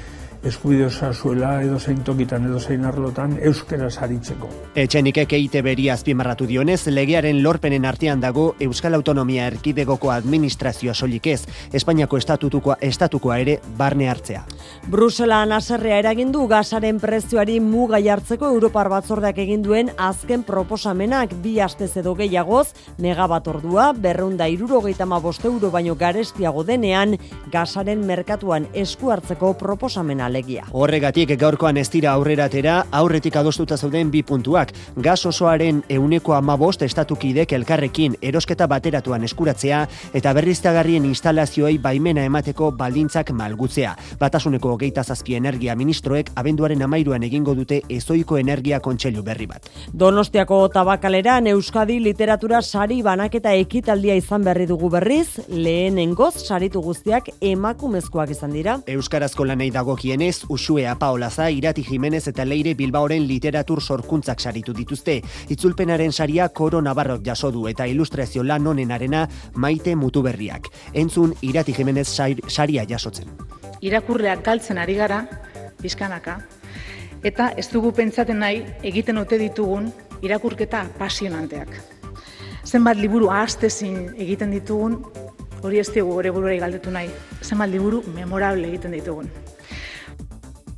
eskubide zuela edo zein tokitan edo zein arlotan euskera saritzeko. Etxenik ekeite beri azpimarratu dionez, legearen lorpenen artean dago Euskal Autonomia Erkidegoko administrazioa solik ez, Espainiako estatutukoa estatukoa ere barne hartzea. Brusela naserrea eragindu gazaren prezioari muga jartzeko Europar batzordeak egin duen azken proposamenak bi astez edo gehiagoz, negabat ordua, berreunda irurogeita boste euro baino garestiago denean, gazaren merkatuan esku hartzeko proposamena alegia. Horregatik gaurkoan ez dira aurreratera aurretik adostuta zauden bi puntuak. Gas osoaren euneko amabost estatukidek elkarrekin erosketa bateratuan eskuratzea eta berriztagarrien instalazioei baimena emateko baldintzak malgutzea. Batasuneko hogeita zazpi energia ministroek abenduaren amairuan egingo dute ezoiko energia kontseilu berri bat. Donostiako tabakaleran Euskadi literatura sari banaketa ekitaldia izan berri dugu berriz, lehenengoz saritu guztiak emakumezkoak izan dira. Euskarazko lanei dagokienez, Usue Paolaza, Irati Jimenez eta Leire Bilbaoren literatur sorkuntzak saritu dituzte. Itzulpenaren saria Koro Navarrok jaso du eta ilustrazio lan honenarena Maite Mutuberriak. Entzun Irati Jimenez sar- saria jasotzen. irakurleak galtzen ari gara, pizkanaka, eta ez dugu pentsaten nahi egiten ote ditugun irakurketa pasionanteak. Zenbat liburu ahastezin egiten ditugun, hori ez digu gure galdetu nahi. Zenbat liburu memorable egiten ditugun.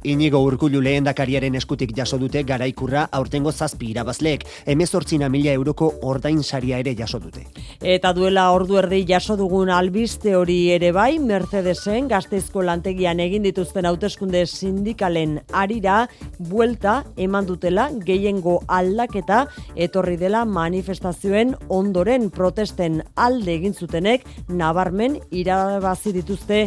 Inigo Urkullu lehendakariaren eskutik jaso dute garaikurra aurtengo zazpi irabazleek, emezortzina mila euroko ordain saria ere jaso dute. Eta duela ordu erdi jaso dugun albiste hori ere bai, Mercedesen gazteizko lantegian egin dituzten hauteskunde sindikalen arira buelta eman dutela gehiengo aldaketa etorri dela manifestazioen ondoren protesten alde egin zutenek nabarmen irabazi dituzte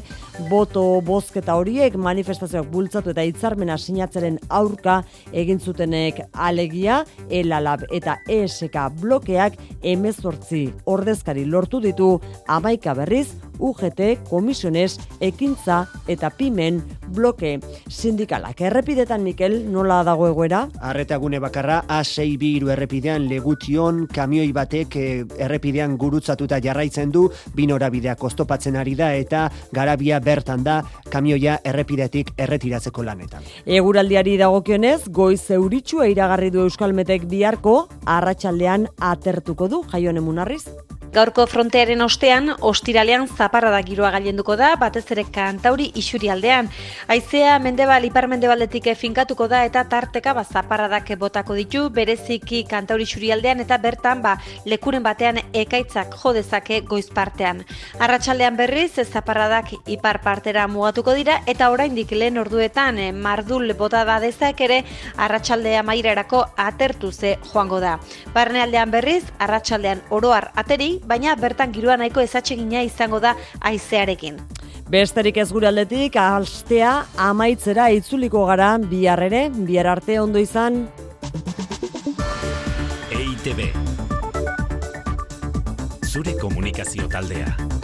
boto bozketa horiek manifestazioak bultzatu eta hitzarmena sinatzeren aurka egin zutenek alegia, elalab eta ESK blokeak emezortzi ordezkari lortu ditu. Amaika berriz UGT, komisiones, ekintza eta pimen bloke sindikalak. Errepidetan, Mikel, nola dago egoera? Arretagune bakarra A6 biru errepidean legution kamioi batek eh, errepidean gurutzatuta jarraitzen du, binorabideak oztopatzen ari da eta garabia bertan da kamioia errepidetik erretiratzeko lanetan. Eguraldiari dagokionez, goiz euritsua iragarri du Euskalmetek biharko, arratsaldean atertuko du, jaione munarriz. Gaurko frontearen ostean, ostiralean zaparrada giroa gailenduko da, batez ere kantauri isurialdean. Aizea mendebal ipar-mendebaldetik finkatuko da eta tarteka ba, zaparradak botako ditu, bereziki kantauri isurialdean eta bertan ba, lekuren batean ekaitzak jodezake goiz partean. Arratsaldean berriz, zaparradak ipar partera mugatuko dira eta oraindik lehen orduetan eh, mardul bota da dezak ere arratsaldea mairarako atertu ze joango da. Barnealdean berriz, arratsaldean oroar ateri, baina bertan giroa nahiko ezatsegina izango da aizearekin. Besterik ez gure aldetik, astea amaitzera itzuliko gara bihar ere, bihar arte ondo izan. EITB Zure komunikazio taldea